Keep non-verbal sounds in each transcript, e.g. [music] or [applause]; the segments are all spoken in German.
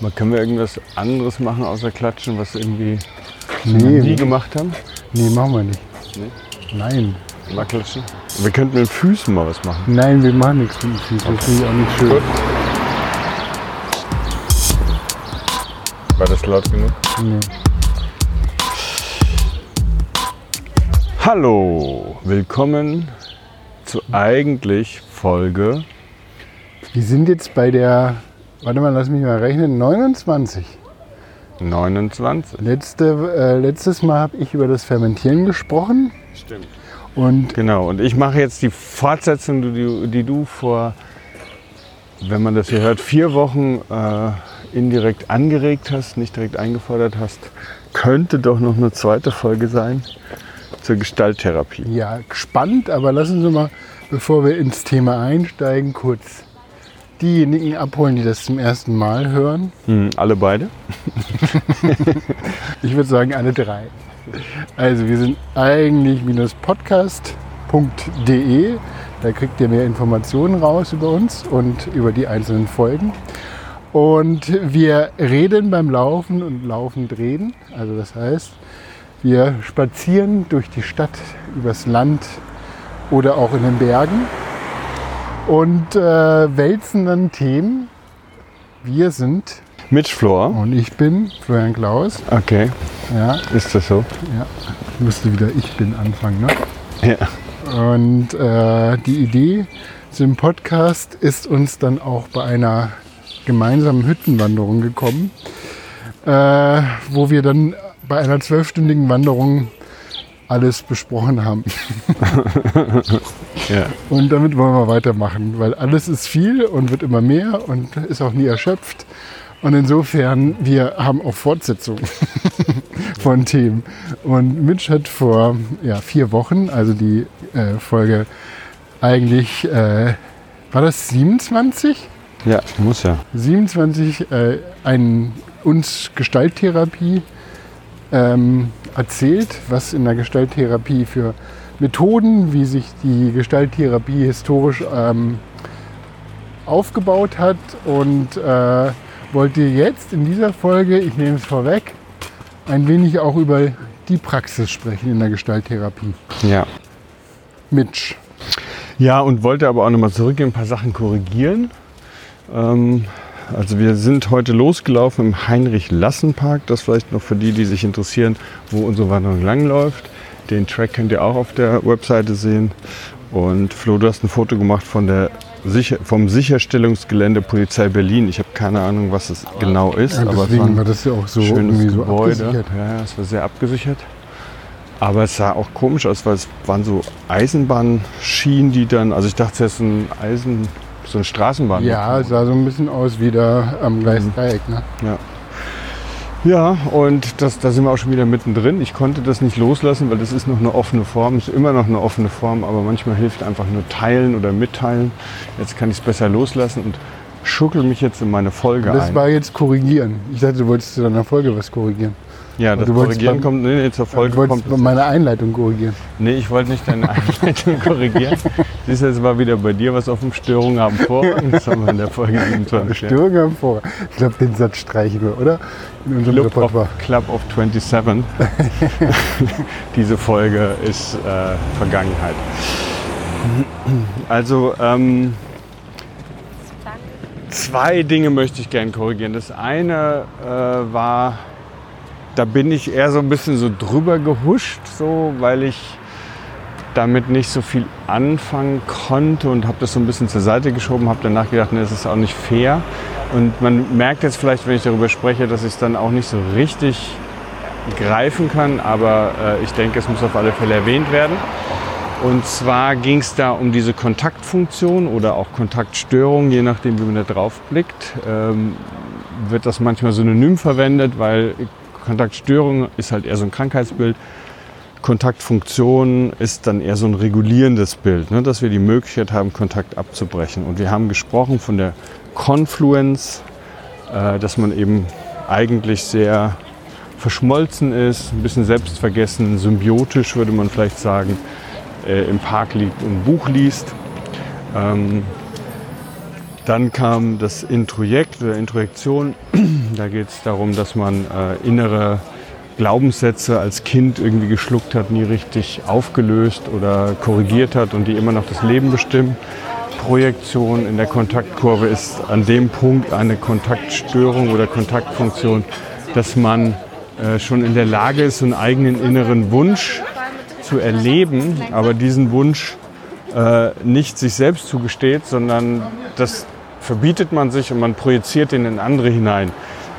Mal können wir irgendwas anderes machen außer klatschen, was irgendwie Nee, nie gemacht haben? nee, machen wir nicht. Nee? Nein. Mal klatschen? Wir könnten mit den Füßen mal was machen. Nein, wir machen nichts mit den Füßen. Das finde ich auch nicht schön. Gut. War das laut genug? Nee. Hallo, willkommen zu eigentlich Folge Wir sind jetzt bei der, warte mal, lass mich mal rechnen, 29. 29. Letzte, äh, letztes Mal habe ich über das Fermentieren gesprochen Stimmt. und Genau, und ich mache jetzt die Fortsetzung, die, die du vor, wenn man das hier hört, vier Wochen äh, indirekt angeregt hast, nicht direkt eingefordert hast. Könnte doch noch eine zweite Folge sein zur Gestalttherapie. ja, gespannt, aber lassen Sie mal, bevor wir ins Thema einsteigen, kurz diejenigen abholen, die das zum ersten Mal hören. Hm, alle beide? [laughs] Ich würde sagen, alle drei. Also wir sind eigentlich podcast.de. Da kriegt ihr mehr Informationen raus über uns und über die einzelnen Folgen. Und wir reden beim Laufen und laufend reden. Also das heißt, wir spazieren durch die Stadt, übers Land oder auch in den Bergen und äh, wälzen dann Themen. Wir sind Mit Flor. und ich bin Florian Klaus. Okay, Ja, ist das so? ja, ich musste wieder Ich bin anfangen. Ne? Ja. Und äh, die Idee zum Podcast ist uns dann auch bei einer gemeinsamen Hüttenwanderung gekommen, äh, wo wir dann bei einer zwölfstündigen Wanderung alles besprochen haben. [laughs] ja. Und damit wollen wir weitermachen, weil alles ist viel und wird immer mehr und ist auch nie erschöpft. Und insofern, wir haben auch Fortsetzungen [laughs] von Themen. Und Mitch hat vor ja, vier Wochen, also die äh, Folge eigentlich, äh, war das 27? Ja, muss ja. 27 äh, ein, uns Gestalttherapie ähm, erzählt, was in der Gestalttherapie für Methoden, wie sich die Gestalttherapie historisch ähm, aufgebaut hat und äh, wollte jetzt in dieser Folge, ich nehme es vorweg, ein wenig auch über die Praxis sprechen in der Gestalttherapie. Ja. Mitch. Ja, und wollte aber auch nochmal zurückgehen, ein paar Sachen korrigieren. Ähm, also wir sind heute losgelaufen im Heinrich-Lassen-Park. Das vielleicht noch für die, die sich interessieren, wo unsere Wanderung langläuft. Den Track könnt ihr auch auf der Webseite sehen. Und Flo, du hast ein Foto gemacht von der Sicher vom Sicherstellungsgelände Polizei Berlin. Ich habe keine Ahnung, was es genau ist, Ja, aber es war deswegen ein war das ja auch so schönes so Gebäude. ja, es war sehr abgesichert. Aber es sah auch komisch aus, weil es waren so Eisenbahnschienen, die dann, also ich dachte, es ist ein Eisen, so ein Straßenbahn. Ja, es sah so ein bisschen aus wie da am Gleisdreieck. Ne? Ja, und das, da sind wir auch schon wieder mittendrin. Ich konnte das nicht loslassen, weil das ist noch eine offene Form, ist immer noch eine offene Form, aber manchmal hilft einfach nur teilen oder mitteilen. Jetzt kann ich es besser loslassen und schuckel mich jetzt in meine Folge Das ein. war jetzt korrigieren. Ich dachte, du wolltest zu deiner Folge was korrigieren. Ja, das du wolltest Korrigieren kommt, nee, nee, zur Folge du wolltest kommt. meine Einleitung korrigieren. Nee, ich wollte nicht deine [laughs] Einleitung korrigieren. Siehst du, es war wieder bei dir was auf dem Störungen haben vor. Das haben wir in der Folge 27. ja. Störung am Vor. Ich glaube, den Satz streichen wir, oder? In unserem Club of. Club of 27. [laughs] Diese Folge ist äh, Vergangenheit. Also ähm, zwei Dinge möchte ich gerne korrigieren. Das eine äh, war, da bin ich eher so ein bisschen so drüber gehuscht, so, weil ich damit nicht so viel anfangen konnte und habe das so ein bisschen zur Seite geschoben, habe danach gedacht, nee, das ist auch nicht fair. Und man merkt jetzt vielleicht, wenn ich darüber spreche, dass ich es dann auch nicht so richtig greifen kann, aber äh, ich denke, es muss auf alle Fälle erwähnt werden. Und zwar ging es da um diese Kontaktfunktion oder auch Kontaktstörung, je nachdem, wie man da drauf blickt. Ähm, wird das manchmal synonym verwendet, weil Kontaktstörung ist halt eher so ein Krankheitsbild. Kontaktfunktion ist dann eher so ein regulierendes Bild, ne, dass wir die Möglichkeit haben, Kontakt abzubrechen. Und wir haben gesprochen von der Confluence, äh, dass man eben eigentlich sehr verschmolzen ist, ein bisschen selbstvergessen, symbiotisch würde man vielleicht sagen, äh, im Park liegt und ein Buch liest. Ähm, Dann kam das Introjekt oder Introjektion. [clears throat] Da geht es darum, dass man äh, innere Glaubenssätze als Kind irgendwie geschluckt hat, nie richtig aufgelöst oder korrigiert hat und die immer noch das Leben bestimmen. Projektion in der Kontaktkurve ist an dem Punkt eine Kontaktstörung oder Kontaktfunktion, dass man äh, schon in der Lage ist, einen eigenen inneren Wunsch zu erleben, aber diesen Wunsch äh, nicht sich selbst zugesteht, sondern das verbietet man sich und man projiziert den in andere hinein.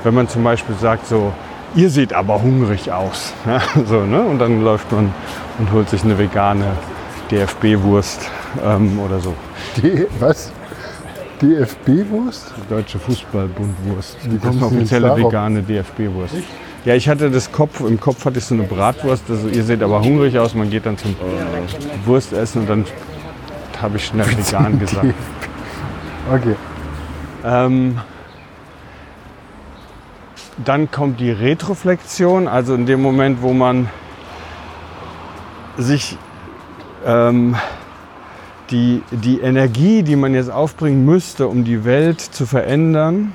Wenn man zum Beispiel sagt so, ihr seht aber hungrig aus. [laughs] Ja, so, ne? Und dann läuft man und holt sich eine vegane DFB-Wurst ähm, oder so. Die, was? DFB-Wurst? Deutsche Fußballbundwurst. Du jetzt offizielle vegane DFB-Wurst. Ja, ich hatte das Kopf, im Kopf hatte ich so eine Bratwurst. Also ihr seht aber hungrig aus, man geht dann zum Wurstessen und dann habe ich schnell vegan [laughs] gesagt. Okay. Ähm, dann kommt die Retroflexion, also in dem Moment, wo man sich ähm, die, die Energie, die man jetzt aufbringen müsste, um die Welt zu verändern,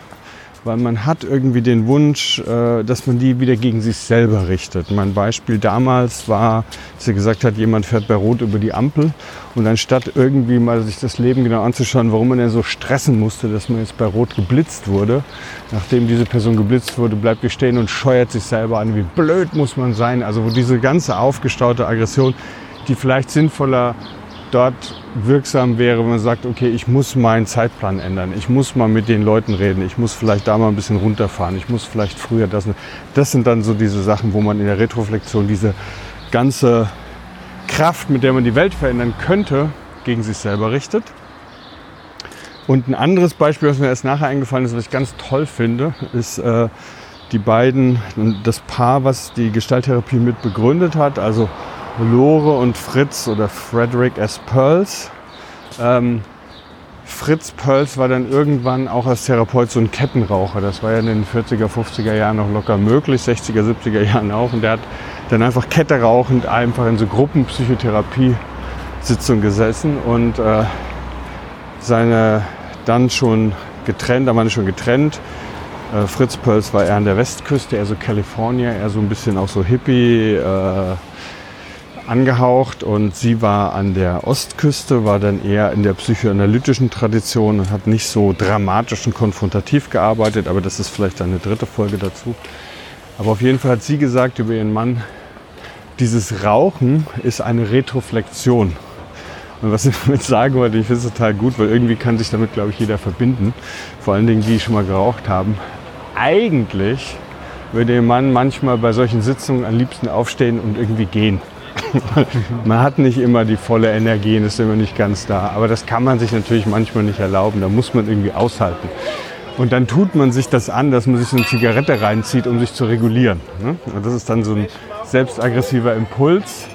weil man hat irgendwie den Wunsch, äh, dass man die wieder gegen sich selber richtet. Mein Beispiel damals war, dass er gesagt hat, jemand fährt bei Rot über die Ampel und anstatt irgendwie mal sich das Leben genau anzuschauen, warum man denn so stressen musste, dass man jetzt bei Rot geblitzt wurde, nachdem diese Person geblitzt wurde, bleibt die stehen und scheuert sich selber an, wie blöd muss man sein. Also wo diese ganze aufgestaute Aggression, die vielleicht sinnvoller dort wirksam wäre, wenn man sagt, okay, ich muss meinen Zeitplan ändern, ich muss mal mit den Leuten reden, ich muss vielleicht da mal ein bisschen runterfahren, ich muss vielleicht früher das. Das sind dann so diese Sachen, wo man in der Retroflexion diese ganze Kraft, mit der man die Welt verändern könnte, gegen sich selber richtet. Und ein anderes Beispiel, was mir erst nachher eingefallen ist, was ich ganz toll finde, ist äh, die beiden, das Paar, was die Gestalttherapie mit begründet hat, also Lore und Fritz oder Frederick S. Pearls. Ähm, Fritz Pearls war dann irgendwann auch als Therapeut so ein Kettenraucher. Das war ja in den 40er, 50er Jahren noch locker möglich, 60er, 70er Jahren auch. Und der hat dann einfach Kette rauchend einfach in so Gruppenpsychotherapie-Sitzung gesessen und äh, seine dann schon getrennt, da waren schon getrennt. Äh, Fritz Pearls war eher an der Westküste, eher so California, eher so ein bisschen auch so Hippie. Äh, angehaucht und sie war an der Ostküste, war dann eher in der psychoanalytischen Tradition und hat nicht so dramatisch und konfrontativ gearbeitet, aber das ist vielleicht eine dritte Folge dazu. Aber auf jeden Fall hat sie gesagt über ihren Mann, dieses Rauchen ist eine Retroflexion. Und was [laughs] ich damit sagen wollte, ich finde es total gut, weil irgendwie kann sich damit, glaube ich, jeder verbinden. Vor allen Dingen, die schon mal geraucht haben. Eigentlich würde ihr Mann manchmal bei solchen Sitzungen am liebsten aufstehen und irgendwie gehen. [laughs] man hat nicht immer die volle Energie und ist immer nicht ganz da. Aber das kann man sich natürlich manchmal nicht erlauben. Da muss man irgendwie aushalten. Und dann tut man sich das an, dass man sich eine Zigarette reinzieht, um sich zu regulieren. ne? Und das ist dann so ein selbstaggressiver Impuls,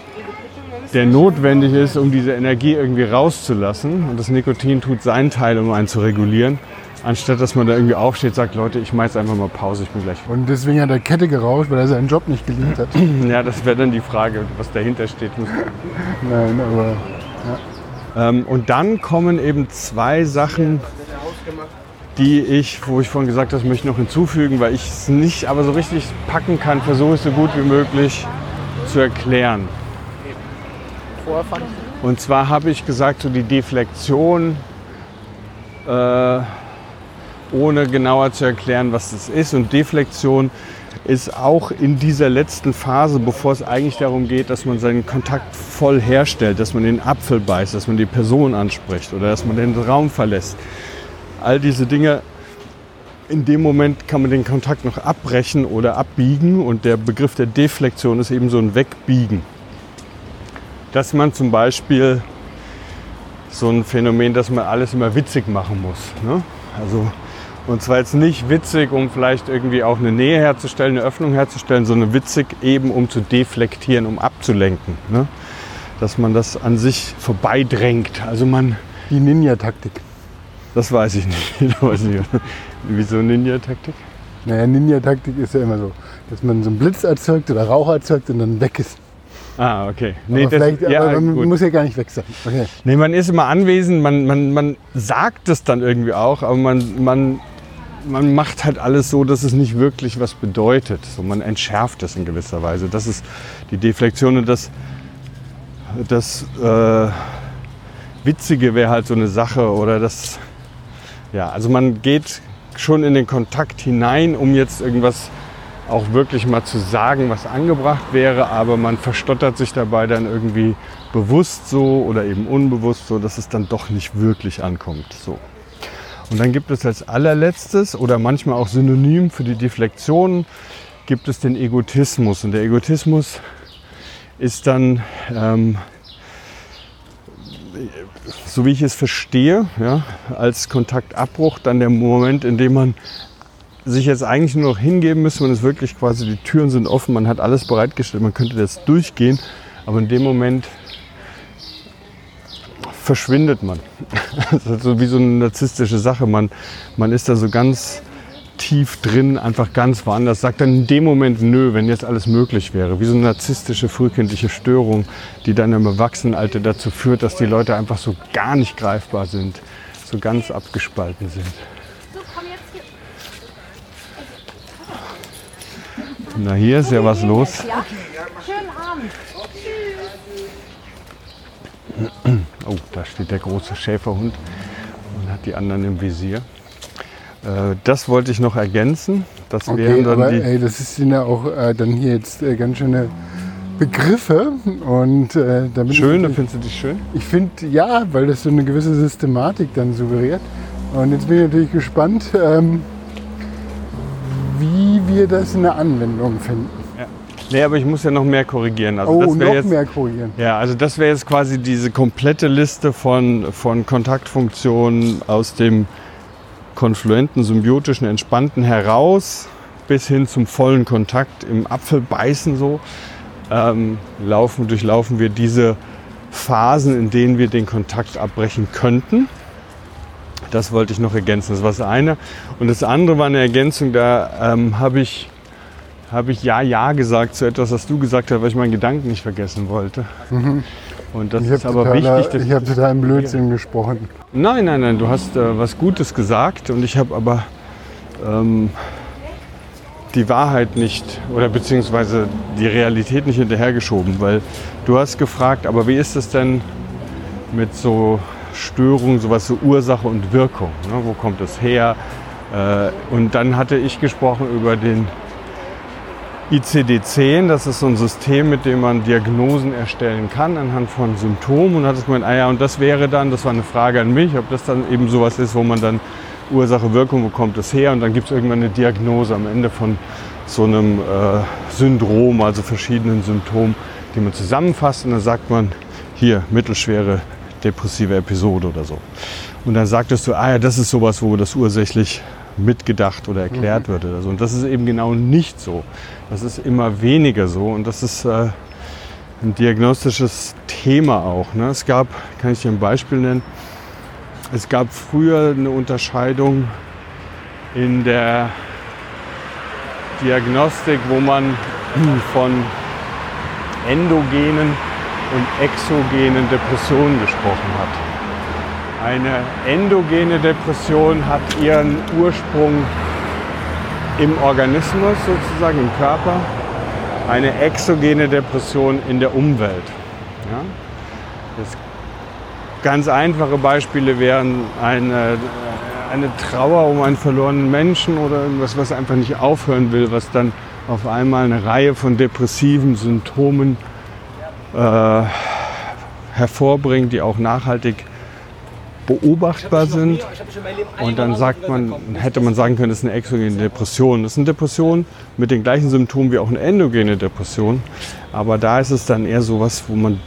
der notwendig ist, um diese Energie irgendwie rauszulassen. Und das Nikotin tut seinen Teil, um einen zu regulieren. Anstatt dass man da irgendwie aufsteht sagt, Leute, ich mache jetzt einfach mal Pause, ich bin gleich Und deswegen hat er Kette geraucht, weil er seinen Job nicht geliebt hat. [clears throat] Ja, das wäre dann die Frage, was dahinter steht. [laughs] Nein, aber Ähm, und dann kommen eben zwei Sachen, die ich, wo ich vorhin gesagt habe, möchte ich noch hinzufügen, weil ich es nicht aber so richtig packen kann, versuche es so gut wie möglich zu erklären. Und zwar habe ich gesagt, so die Deflexion, äh, ohne genauer zu erklären, was das ist. Und Deflexion ist auch in dieser letzten Phase, bevor es eigentlich darum geht, dass man seinen Kontakt voll herstellt, dass man den Apfel beißt, dass man die Person anspricht oder dass man den Raum verlässt. All diese Dinge, in dem Moment kann man den Kontakt noch abbrechen oder abbiegen und der Begriff der Deflexion ist eben so ein Wegbiegen. Dass man zum Beispiel so ein Phänomen, dass man alles immer witzig machen muss. Ne? Also, und zwar jetzt nicht witzig, um vielleicht irgendwie auch eine Nähe herzustellen, eine Öffnung herzustellen, sondern witzig eben, um zu deflektieren, um abzulenken. Ne? Dass man das an sich vorbeidrängt. Also man, die Ninja-Taktik. das weiß ich nicht. [laughs] Ich weiß nicht. Wieso Ninja-Taktik? Naja, Ninja-Taktik ist ja immer so, dass man so einen Blitz erzeugt oder Rauch erzeugt und dann weg ist. Ah, okay. Nee, das, vielleicht, ja, aber man gut. muss ja gar nicht weg sein. Okay. Nee, man ist immer anwesend, man, man, man sagt es dann irgendwie auch, aber man, man, man macht halt alles so, dass es nicht wirklich was bedeutet. So, man entschärft es in gewisser Weise. Das ist die Deflexion und das, das äh, Witzige wäre halt so eine Sache oder das, ja, also man geht schon in den Kontakt hinein, um jetzt irgendwas auch wirklich mal zu sagen, was angebracht wäre, aber man verstottert sich dabei dann irgendwie bewusst so oder eben unbewusst so, dass es dann doch nicht wirklich ankommt. So. Und dann gibt es als allerletztes oder manchmal auch synonym für die Deflektion gibt es den Egotismus. Und der Egotismus ist dann, ähm, so wie ich es verstehe, ja, als Kontaktabbruch dann der Moment, in dem man sich jetzt eigentlich nur noch hingeben müsste, man ist wirklich quasi, die Türen sind offen, man hat alles bereitgestellt, man könnte das durchgehen, aber in dem Moment verschwindet man. [laughs] Das ist so wie so eine narzisstische Sache. Man, man ist da so ganz tief drin, einfach ganz woanders, sagt dann in dem Moment nö, wenn jetzt alles möglich wäre. Wie so eine narzisstische frühkindliche Störung, die dann im Erwachsenenalter dazu führt, dass die Leute einfach so gar nicht greifbar sind, so ganz abgespalten sind. Na, hier ist ja was los. Schönen Abend. Oh, da steht der große Schäferhund und hat die anderen im Visier. Äh, Das wollte ich noch ergänzen. Das Okay, wären dann aber die. ey, das ist- sind ja auch äh, dann hier jetzt äh, ganz schöne Begriffe und äh, da bin ich Schön, findest du die schön? Ich finde ja, weil das so eine gewisse Systematik dann suggeriert. Und jetzt bin ich natürlich gespannt, ähm, wie wir das in der Anwendung finden. Nee, aber ich muss ja noch mehr korrigieren. Also oh, noch jetzt, mehr korrigieren. Ja, also das wäre jetzt quasi diese komplette Liste von, von Kontaktfunktionen aus dem konfluenten, symbiotischen, entspannten heraus bis hin zum vollen Kontakt im Apfelbeißen so. Ähm, laufen, durchlaufen wir diese Phasen, in denen wir den Kontakt abbrechen könnten. Das wollte ich noch ergänzen. Das war das eine. Und das andere war eine Ergänzung, da ähm, habe ich, habe ich Ja, Ja gesagt zu etwas, was du gesagt hast, weil ich meinen Gedanken nicht vergessen wollte. Und das Ich ist habe aber totaler, wichtig. dass- ich hab total im Blödsinn gesprochen. Nein, nein, nein, du hast äh, was Gutes gesagt und ich habe aber ähm, die Wahrheit nicht oder beziehungsweise die Realität nicht hinterhergeschoben, weil du hast gefragt, aber wie ist es denn mit so Störungen, sowas so Ursache und Wirkung? Ne? Wo kommt es her? Äh, und dann hatte ich gesprochen über den ICD-10, das ist so ein System, mit dem man Diagnosen erstellen kann anhand von Symptomen. Und hat es gemeint, ah ja, und das wäre dann, das war eine Frage an mich, ob das dann eben sowas ist, wo man dann Ursache, Wirkung, wo kommt es her? Und dann gibt es irgendwann eine Diagnose am Ende von so einem äh, Syndrom, also verschiedenen Symptomen, die man zusammenfasst. Und dann sagt man, hier, mittelschwere depressive Episode oder so. Und dann sagtest du, ah ja, das ist sowas, wo das ursächlich mitgedacht oder erklärt wird oder so. Und das ist eben genau nicht so. Das ist immer weniger so und das ist äh, ein diagnostisches Thema auch. Ne? Es gab, kann ich dir ein Beispiel nennen, es gab früher eine Unterscheidung in der Diagnostik, wo man von endogenen und exogenen Depressionen gesprochen hat. Eine endogene Depression hat ihren Ursprung im Organismus sozusagen, im Körper. Eine exogene Depression in der Umwelt. Ja? Das ganz einfache Beispiele wären eine, eine Trauer um einen verlorenen Menschen oder irgendwas, was einfach nicht aufhören will, was dann auf einmal eine Reihe von depressiven Symptomen äh, hervorbringt, die auch nachhaltig beobachtbar sind. Und dann sagt man, hätte man sagen können, das ist eine exogene Depression. Das ist eine Depression mit den gleichen Symptomen wie auch eine endogene Depression. Aber da ist es dann eher so was, wo man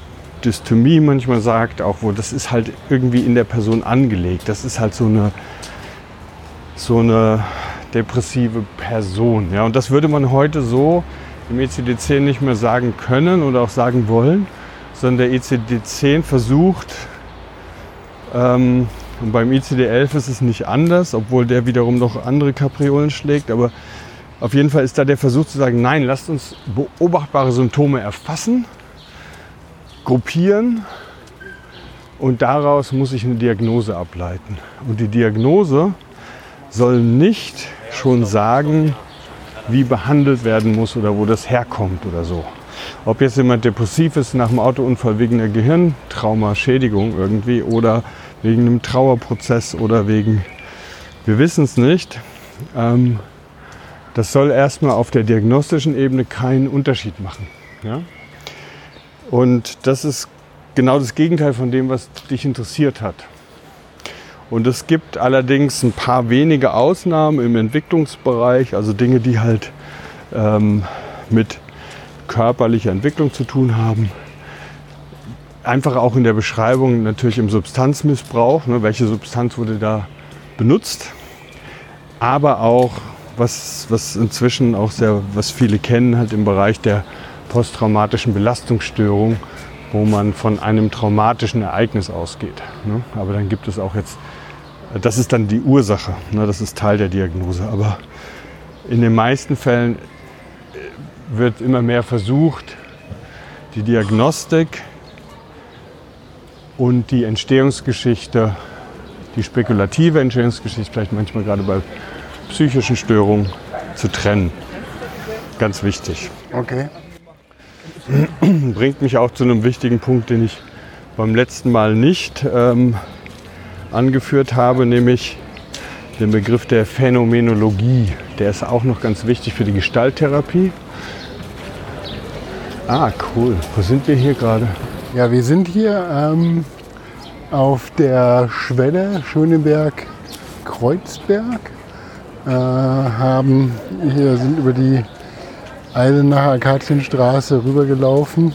Dysthymie manchmal sagt, auch wo das ist halt irgendwie in der Person angelegt. Das ist halt so eine, so eine depressive Person. Ja, und das würde man heute so im ECD-10 nicht mehr sagen können oder auch sagen wollen, sondern der ECD-10 versucht, ähm, und beim ICD-11 ist es nicht anders, obwohl der wiederum noch andere Kapriolen schlägt. Aber auf jeden Fall ist da der Versuch zu sagen, nein, lasst uns beobachtbare Symptome erfassen gruppieren und daraus muss ich eine Diagnose ableiten. Und die Diagnose soll nicht schon sagen, wie behandelt werden muss oder wo das herkommt oder so. Ob jetzt jemand depressiv ist nach einem Autounfall wegen einer Gehirntraumaschädigung irgendwie oder wegen einem Trauerprozess oder wegen, wir wissen es nicht. Ähm, das soll erstmal auf der diagnostischen Ebene keinen Unterschied machen. Ja? Und das ist genau das Gegenteil von dem, was dich interessiert hat. Und es gibt allerdings ein paar wenige Ausnahmen im Entwicklungsbereich, also Dinge, die halt ähm, mit körperlicher Entwicklung zu tun haben. Einfach auch in der Beschreibung natürlich im Substanzmissbrauch, ne, welche Substanz wurde da benutzt, aber auch was, was inzwischen auch sehr, was viele kennen, halt im Bereich der posttraumatischen Belastungsstörung, wo man von einem traumatischen Ereignis ausgeht. Ne? Aber dann gibt es auch jetzt, das ist dann die Ursache, ne? das ist Teil der Diagnose. Aber in den meisten Fällen äh, wird immer mehr versucht, die Diagnostik und die Entstehungsgeschichte, die spekulative Entstehungsgeschichte, vielleicht manchmal gerade bei psychischen Störungen, zu trennen. Ganz wichtig. Okay. Bringt mich auch zu einem wichtigen Punkt, den ich beim letzten Mal nicht ähm, angeführt habe, nämlich den Begriff der Phänomenologie. Der ist auch noch ganz wichtig für die Gestalttherapie. Ah, cool. Wo sind wir hier gerade? Ja, wir sind hier ähm, auf der Schwelle Schöneberg-Kreuzberg. Äh, haben hier sind über die Eisenacher Akazienstraße rübergelaufen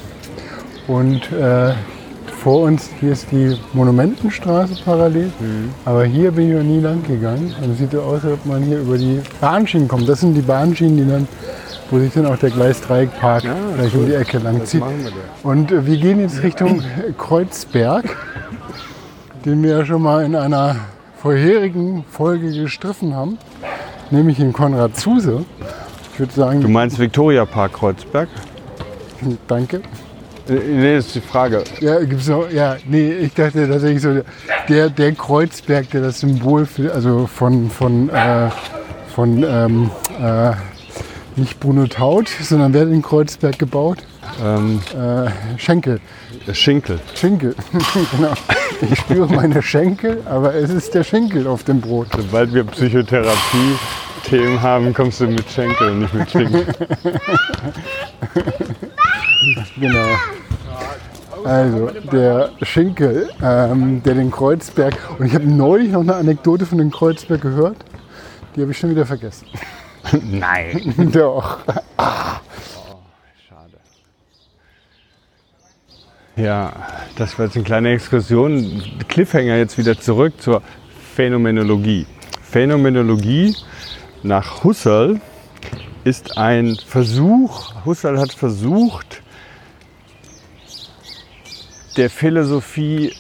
und äh, vor uns hier ist die Monumentenstraße parallel, aber hier bin ich noch nie lang gegangen. Also sieht so aus, als ob man hier über die Bahnschienen kommt. Das sind die Bahnschienen, die dann, wo sich dann auch der Gleisdreieckpark gleich um die Ecke lang zieht. machen wir da? Und äh, wir gehen jetzt Richtung Kreuzberg, den wir ja schon mal in einer vorherigen Folge gestriffen haben, nämlich in Konrad Zuse. Ich würde sagen, Du meinst Viktoria Park Kreuzberg? danke. Äh, Nee, das ist die Frage. Ja, gibt's noch, ja, nee, ich dachte tatsächlich so, der, der Kreuzberg, der das Symbol für, also von, von, äh, von ähm, äh, nicht Bruno Taut, sondern wer hat den Kreuzberg gebaut? Ähm, Äh, Schenkel. Schinkel. Schinkel, [laughs] genau. Ich spüre meine Schenkel, aber es ist der Schenkel auf dem Brot. Sobald wir Psychotherapie-Themen haben, kommst du mit Schenkel und nicht mit Schinkel. Genau. Also, der Schinkel, ähm, der den Kreuzberg. Und ich habe neulich noch eine Anekdote von dem Kreuzberg gehört. Die habe ich schon wieder vergessen. Nein. [laughs] Doch. Schade. Ja, das war jetzt eine kleine Exkursion. Cliffhanger jetzt wieder zurück zur Phänomenologie. Phänomenologie nach Husserl ist ein Versuch, Husserl hat versucht, der Philosophie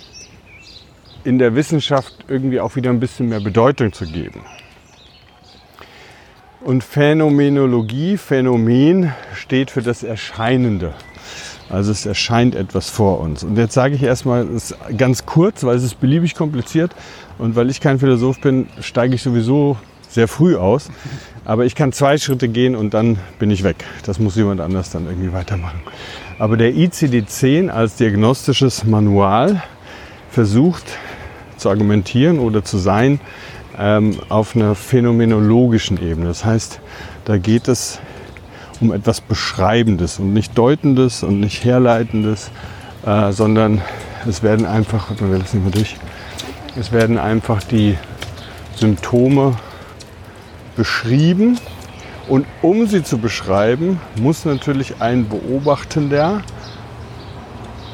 in der Wissenschaft irgendwie auch wieder ein bisschen mehr Bedeutung zu geben. Und Phänomenologie, Phänomen steht für das Erscheinende. Also es erscheint etwas vor uns. Und jetzt sage ich erstmal ganz kurz, weil es ist beliebig kompliziert und weil ich kein Philosoph bin, steige ich sowieso sehr früh aus. Aber ich kann zwei Schritte gehen und dann bin ich weg. Das muss jemand anders dann irgendwie weitermachen. Aber der ICD-10 als diagnostisches Manual versucht zu argumentieren oder zu sein ähm, auf einer phänomenologischen Ebene. Das heißt, da geht es um etwas Beschreibendes und nicht Deutendes und nicht Herleitendes, äh, sondern es werden einfach, lassen mal durch, es werden einfach die Symptome beschrieben und um sie zu beschreiben, muss natürlich ein Beobachtender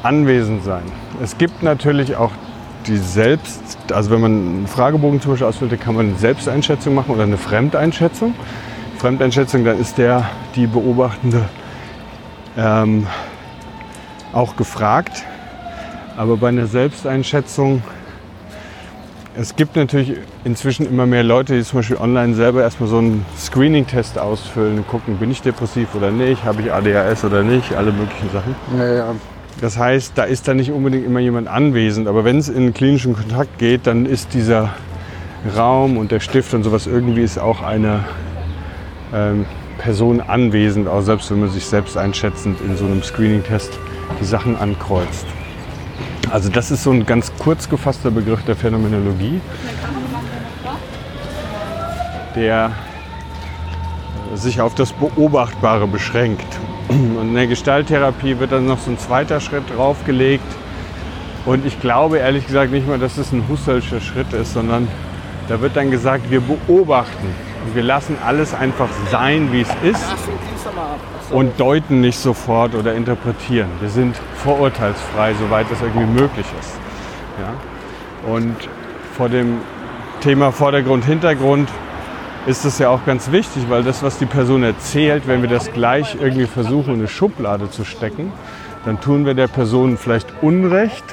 anwesend sein. Es gibt natürlich auch die Selbst, also wenn man einen Fragebogen zum Beispiel ausfüllt, kann man eine Selbsteinschätzung machen oder eine Fremdeinschätzung. Fremdeinschätzung, dann ist der, die Beobachtende ähm, auch gefragt. Aber bei einer Selbsteinschätzung, es gibt natürlich inzwischen immer mehr Leute, die zum Beispiel online selber erstmal so einen Screening-Test ausfüllen, gucken, bin ich depressiv oder nicht, habe ich ADHS oder nicht, alle möglichen Sachen. Ja, ja. Das heißt, da ist dann nicht unbedingt immer jemand anwesend. Aber wenn es in klinischen Kontakt geht, dann ist dieser Raum und der Stift und sowas irgendwie ist auch eine ähm, Person anwesend, auch selbst wenn man sich selbst einschätzend in so einem Screening-Test die Sachen ankreuzt. Also das ist so ein ganz kurz gefasster Begriff der Phänomenologie, der sich auf das Beobachtbare beschränkt. Und in der Gestalttherapie wird dann noch so ein zweiter Schritt draufgelegt. Und ich glaube ehrlich gesagt nicht mal, dass es ein Husserlscher Schritt ist, sondern da wird dann gesagt, wir beobachten und wir lassen alles einfach sein, wie es ist und deuten nicht sofort oder interpretieren. Wir sind vorurteilsfrei, soweit das irgendwie möglich ist. Ja? Und vor dem Thema Vordergrund, Hintergrund ist das ja auch ganz wichtig, weil das, was die Person erzählt, wenn wir das gleich irgendwie versuchen, in eine Schublade zu stecken, dann tun wir der Person vielleicht Unrecht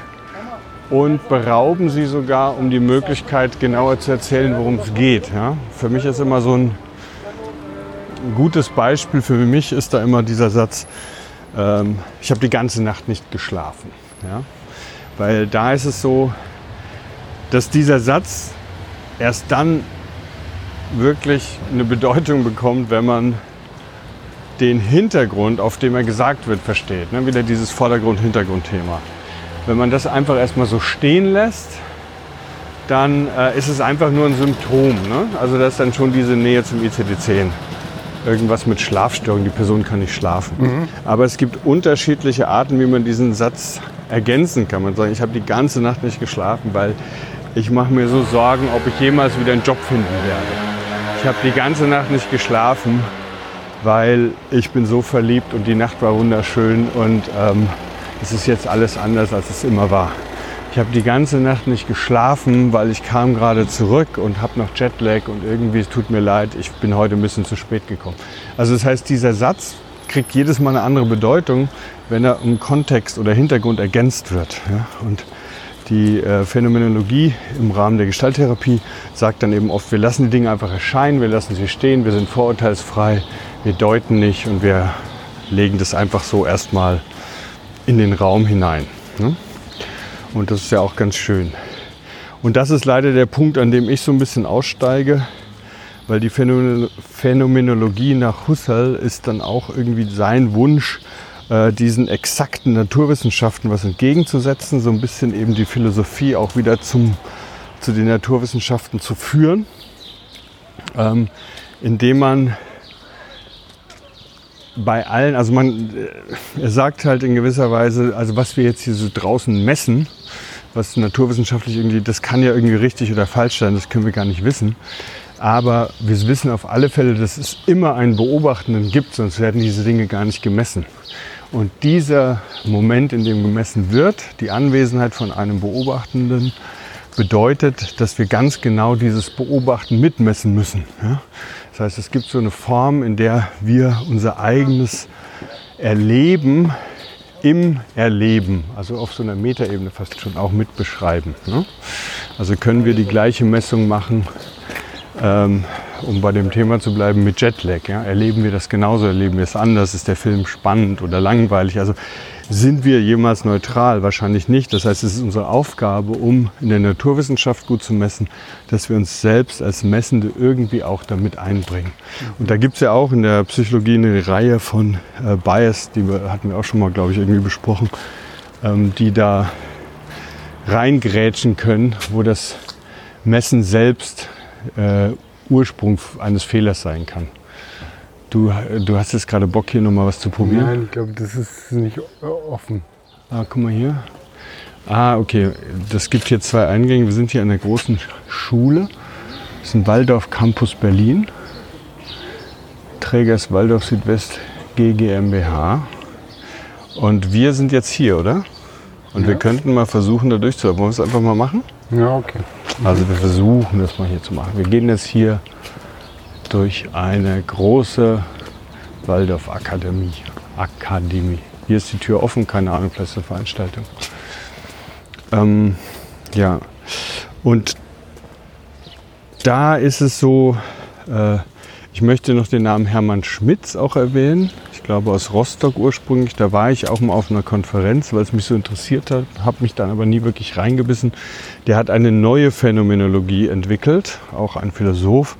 und berauben sie sogar um die Möglichkeit, genauer zu erzählen, worum es geht. Ja? Für mich ist immer so ein gutes Beispiel, für mich ist da immer dieser Satz, ähm, ich habe die ganze Nacht nicht geschlafen. Ja? Weil da ist es so, dass dieser Satz erst dann wirklich eine Bedeutung bekommt, wenn man den Hintergrund, auf dem er gesagt wird, versteht. Ne? Wieder dieses Vordergrund-Hintergrund-Thema. Wenn man das einfach erstmal so stehen lässt, dann äh, ist es einfach nur ein Symptom. Ne? Also das ist dann schon diese Nähe zum ICD-10. Irgendwas mit Schlafstörung, die Person kann nicht schlafen. Mhm. Aber es gibt unterschiedliche Arten, wie man diesen Satz ergänzen kann. Man sagt, ich habe die ganze Nacht nicht geschlafen, weil ich mache mir so Sorgen, ob ich jemals wieder einen Job finden werde. Ich habe die ganze Nacht nicht geschlafen, weil ich bin so verliebt und die Nacht war wunderschön und ähm, es ist jetzt alles anders, als es immer war. Ich habe die ganze Nacht nicht geschlafen, weil ich kam gerade zurück und habe noch Jetlag und irgendwie es tut mir leid, ich bin heute ein bisschen zu spät gekommen. Also das heißt, dieser Satz kriegt jedes Mal eine andere Bedeutung, wenn er im Kontext oder Hintergrund ergänzt wird. Ja? Und die äh, Phänomenologie im Rahmen der Gestalttherapie sagt dann eben oft, wir lassen die Dinge einfach erscheinen, wir lassen sie stehen, wir sind vorurteilsfrei, wir deuten nicht und wir legen das einfach so erstmal in den Raum hinein. Ne? Und das ist ja auch ganz schön. Und das ist leider der Punkt, an dem ich so ein bisschen aussteige, weil die Phänomenologie nach Husserl ist dann auch irgendwie sein Wunsch, äh, diesen exakten Naturwissenschaften was entgegenzusetzen, so ein bisschen eben die Philosophie auch wieder zum, zu den Naturwissenschaften zu führen, ähm, indem man bei allen, also man, äh, er sagt halt in gewisser Weise, also was wir jetzt hier so draußen messen, was naturwissenschaftlich irgendwie, das kann ja irgendwie richtig oder falsch sein, das können wir gar nicht wissen. Aber wir wissen auf alle Fälle, dass es immer einen Beobachtenden gibt, sonst werden diese Dinge gar nicht gemessen. Und dieser Moment, in dem gemessen wird, die Anwesenheit von einem Beobachtenden, bedeutet, dass wir ganz genau dieses Beobachten mitmessen müssen. Das heißt, es gibt so eine Form, in der wir unser eigenes Erleben im Erleben, also auf so einer Metaebene fast schon auch mitbeschreiben. Ne? Also können wir die gleiche Messung machen ähm, um bei dem Thema zu bleiben, mit Jetlag. Ja? Erleben wir das genauso, erleben wir es anders? Ist der Film spannend oder langweilig? Also sind wir jemals neutral? Wahrscheinlich nicht. Das heißt, es ist unsere Aufgabe, um in der Naturwissenschaft gut zu messen, dass wir uns selbst als Messende irgendwie auch damit einbringen. Und da gibt es ja auch in der Psychologie eine Reihe von äh, Bias, die wir, hatten wir auch schon mal, glaube ich, irgendwie besprochen, ähm, die da reingrätschen können, wo das Messen selbst äh, Ursprung eines Fehlers sein kann. Du, du hast jetzt gerade Bock, hier nochmal was zu probieren? Nein, ich glaube, das ist nicht offen. Ah, guck mal hier. Ah, okay. Das gibt hier zwei Eingänge. Wir sind hier an der großen Schule. Das ist ein Waldorf Campus Berlin. Träger ist Waldorf Südwest GGMBH. Und wir sind jetzt hier, oder? Und ja. wir könnten mal versuchen, da durchzuhalten. Wollen wir es einfach mal machen? Ja, okay. Also wir versuchen das mal hier zu machen. Wir gehen jetzt hier durch eine große Waldorf Akademie. Akademie. Hier ist die Tür offen, keine Ahnung, vielleicht eine Veranstaltung. Ähm, ja, und da ist es so, äh, Ich möchte noch den Namen Hermann Schmitz auch erwähnen. Ich glaube aus Rostock ursprünglich. Da war ich auch mal auf einer Konferenz, weil es mich so interessiert hat, habe mich dann aber nie wirklich reingebissen. Der hat eine neue Phänomenologie entwickelt, auch ein Philosoph.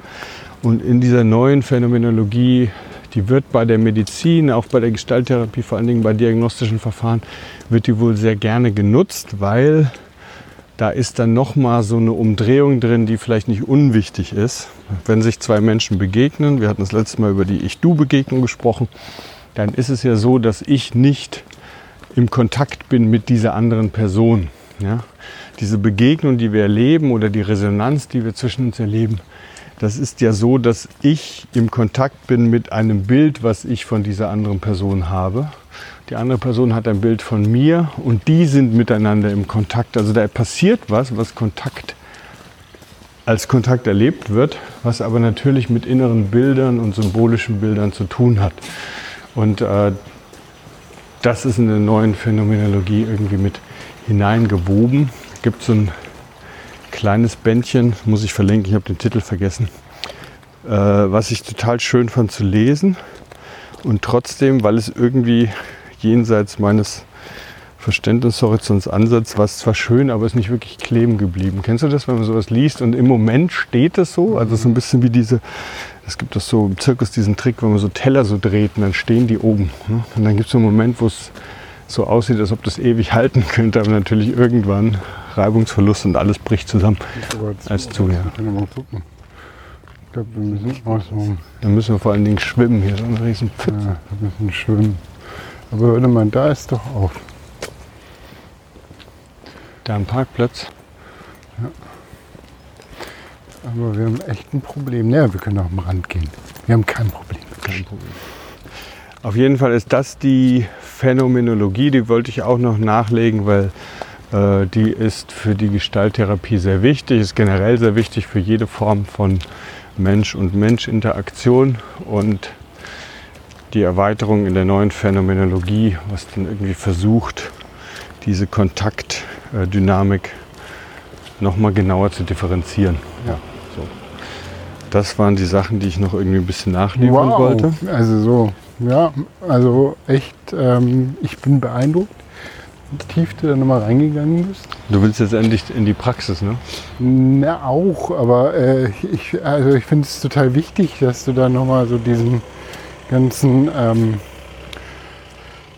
Und in dieser neuen Phänomenologie, die wird bei der Medizin, auch bei der Gestalttherapie, vor allen Dingen bei diagnostischen Verfahren, wird die wohl sehr gerne genutzt, weil da ist dann nochmal so eine Umdrehung drin, die vielleicht nicht unwichtig ist. Wenn sich zwei Menschen begegnen, wir hatten das letzte Mal über die Ich-Du-Begegnung gesprochen, dann ist es ja so, dass ich nicht im Kontakt bin mit dieser anderen Person. Ja? Diese Begegnung, die wir erleben oder die Resonanz, die wir zwischen uns erleben, das ist ja so, dass ich im Kontakt bin mit einem Bild, was ich von dieser anderen Person habe. Die andere Person hat ein Bild von mir und die sind miteinander im Kontakt. Also da passiert was, was Kontakt als Kontakt erlebt wird, was aber natürlich mit inneren Bildern und symbolischen Bildern zu tun hat. Und äh, das ist in der neuen Phänomenologie irgendwie mit hineingewoben. Es gibt so ein kleines Bändchen, muss ich verlinken, ich habe den Titel vergessen, äh, was ich total schön fand zu lesen. Und trotzdem, weil es irgendwie jenseits meines Verständnishorizonts Ansatz, war es zwar schön, aber ist nicht wirklich kleben geblieben. Kennst du das, wenn man sowas liest und im Moment steht es so? Also so ein bisschen wie diese, es gibt das so im Zirkus diesen Trick, wenn man so Teller so dreht und dann stehen die oben. Ne? Und dann gibt es so einen Moment, wo es so aussieht, als ob das ewig halten könnte, aber natürlich irgendwann Reibungsverlust und alles bricht zusammen. Als zu, ja. Ich glaube, wir müssen ausmachen. Dann müssen wir vor allen Dingen schwimmen hier, so ein riesen Pfütze. Ja, wir müssen schwimmen. Aber hör mal, da ist doch auch. Da am Parkplatz. Aber wir haben echt ein Problem. Naja, wir können auch am Rand gehen. Wir haben kein Problem. Kein Problem. Auf jeden Fall ist das die Phänomenologie, die wollte ich auch noch nachlegen, weil äh, die ist für die Gestalttherapie sehr wichtig, ist generell sehr wichtig für jede Form von Mensch- und Mensch-Interaktion und die Erweiterung in der neuen Phänomenologie, was dann irgendwie versucht, diese Kontaktdynamik nochmal genauer zu differenzieren. Ja. So. Das waren die Sachen, die ich noch irgendwie ein bisschen nachliefern wow. wollte. Also so, ja, also echt, ähm, ich bin beeindruckt, wie tief du da nochmal reingegangen bist. Du willst jetzt endlich in die Praxis, ne? Na auch, aber äh, ich, also ich finde es total wichtig, dass du da nochmal so diesen ganzen, ähm,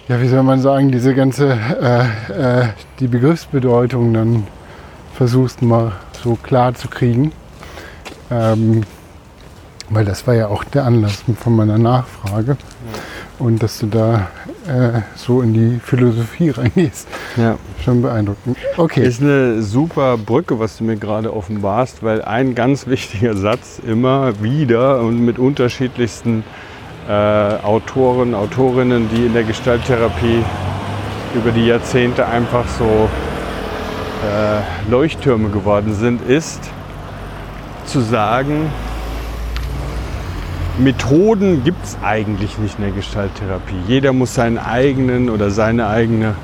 ja wie soll man sagen, diese ganze, äh, äh, die Begriffsbedeutung dann versuchst mal so klar zu kriegen. Ähm, weil das war ja auch der Anlass von meiner Nachfrage. Und dass du da äh, so in die Philosophie [laughs] reingehst. Ja. Schon beeindruckend. Okay. Ist eine super Brücke, was du mir gerade offenbarst, weil ein ganz wichtiger Satz immer wieder und mit unterschiedlichsten äh, Autoren, Autorinnen, die in der Gestalttherapie über die Jahrzehnte einfach so äh, Leuchttürme geworden sind, ist zu sagen, Methoden gibt es eigentlich nicht in der Gestalttherapie. Jeder muss seinen eigenen oder seine eigene,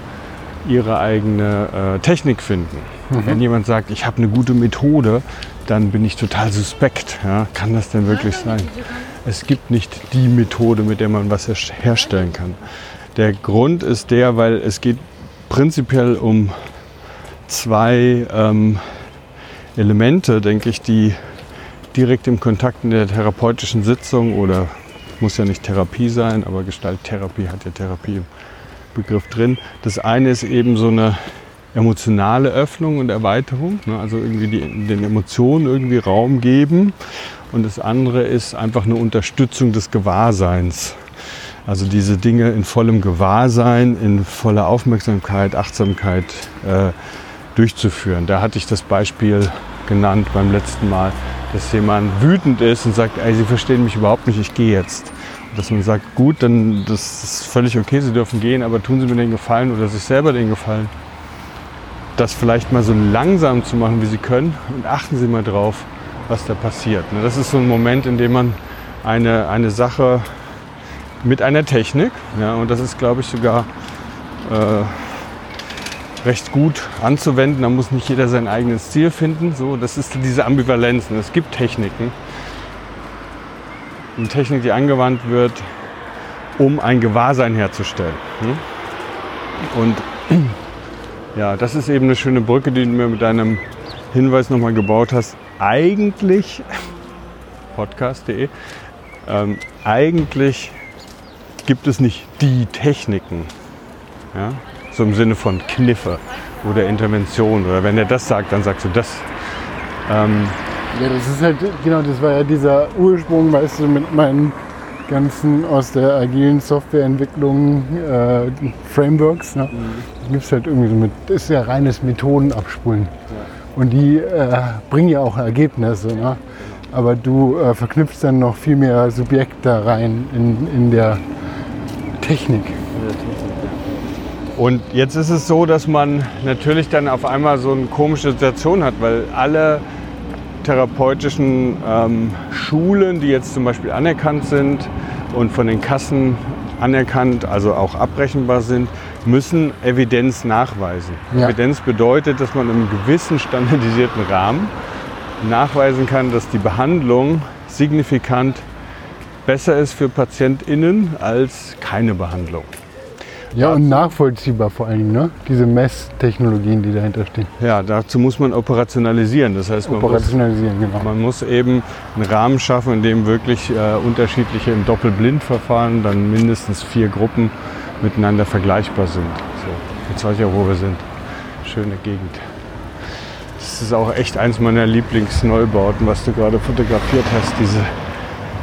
ihre eigene äh, Technik finden. Mhm. Wenn jemand sagt, ich habe eine gute Methode, dann bin ich total suspekt. Ja? Kann das denn wirklich sein? Es gibt nicht die Methode, mit der man was her- herstellen kann. Der Grund ist der, weil es geht prinzipiell um zwei ähm, Elemente, denke ich, die direkt im Kontakt in der therapeutischen Sitzung oder muss ja nicht Therapie sein, aber Gestalttherapie hat ja Therapie im Begriff drin. Das eine ist eben so eine emotionale Öffnung und Erweiterung, ne? also irgendwie die, den Emotionen irgendwie Raum geben. Und das andere ist einfach eine Unterstützung des Gewahrseins. Also diese Dinge in vollem Gewahrsein, in voller Aufmerksamkeit, Achtsamkeit äh, durchzuführen. Da hatte ich das Beispiel genannt beim letzten Mal, dass jemand wütend ist und sagt, ey, Sie verstehen mich überhaupt nicht, ich gehe jetzt. Und dass man sagt, gut, dann das ist völlig okay, Sie dürfen gehen, aber tun Sie mir den Gefallen oder sich selber den Gefallen, das vielleicht mal so langsam zu machen, wie Sie können und achten Sie mal drauf, was da passiert. Ne, Das ist so ein Moment, in dem man eine, eine Sache mit einer Technik, ja, und das ist, glaube ich, sogar äh, recht gut anzuwenden. Da muss nicht jeder sein eigenes Ziel finden. So, das ist diese Ambivalenz. ne. Es gibt Techniken, eine Technik, die angewandt wird, um ein Gewahrsein herzustellen. ne? Und ja, das ist eben eine schöne Brücke, die du mir mit deinem Hinweis nochmal gebaut hast. Eigentlich, [laughs] podcast.de, ähm, eigentlich gibt es nicht die Techniken. Ja? So im Sinne von Kniffe oder Intervention. Oder wenn er das sagt, dann sagst du das. Ähm, Ja, das ist halt, genau, das war ja dieser Ursprung, weißt du, mit meinen ganzen aus der agilen Softwareentwicklung äh, Frameworks. Ne? Da gibt es halt irgendwie so mit, das ist ja reines Methodenabspulen. Und die äh, bringen ja auch Ergebnisse. Ne? Aber du äh, verknüpfst dann noch viel mehr Subjekt da rein in, in der Technik. Und jetzt ist es so, dass man natürlich dann auf einmal so eine komische Situation hat, weil alle therapeutischen ähm, Schulen, die jetzt zum Beispiel anerkannt sind und von den Kassen anerkannt, also auch abrechenbar sind, müssen Evidenz nachweisen. Ja. Evidenz bedeutet, dass man im gewissen standardisierten Rahmen nachweisen kann, dass die Behandlung signifikant besser ist für PatientInnen als keine Behandlung. Ja, und nachvollziehbar vor allen Dingen, ne? diese Messtechnologien, die dahinter stehen. Ja, dazu muss man operationalisieren. Das heißt, man muss, Operationalisieren, genau. man muss eben einen Rahmen schaffen, in dem wirklich äh, unterschiedliche im Doppelblindverfahren, dann mindestens vier Gruppen miteinander vergleichbar sind. So, jetzt weiß ich auch, wo wir sind. Schöne Gegend. Das ist auch echt eins meiner Lieblingsneubauten, was du gerade fotografiert hast. Diese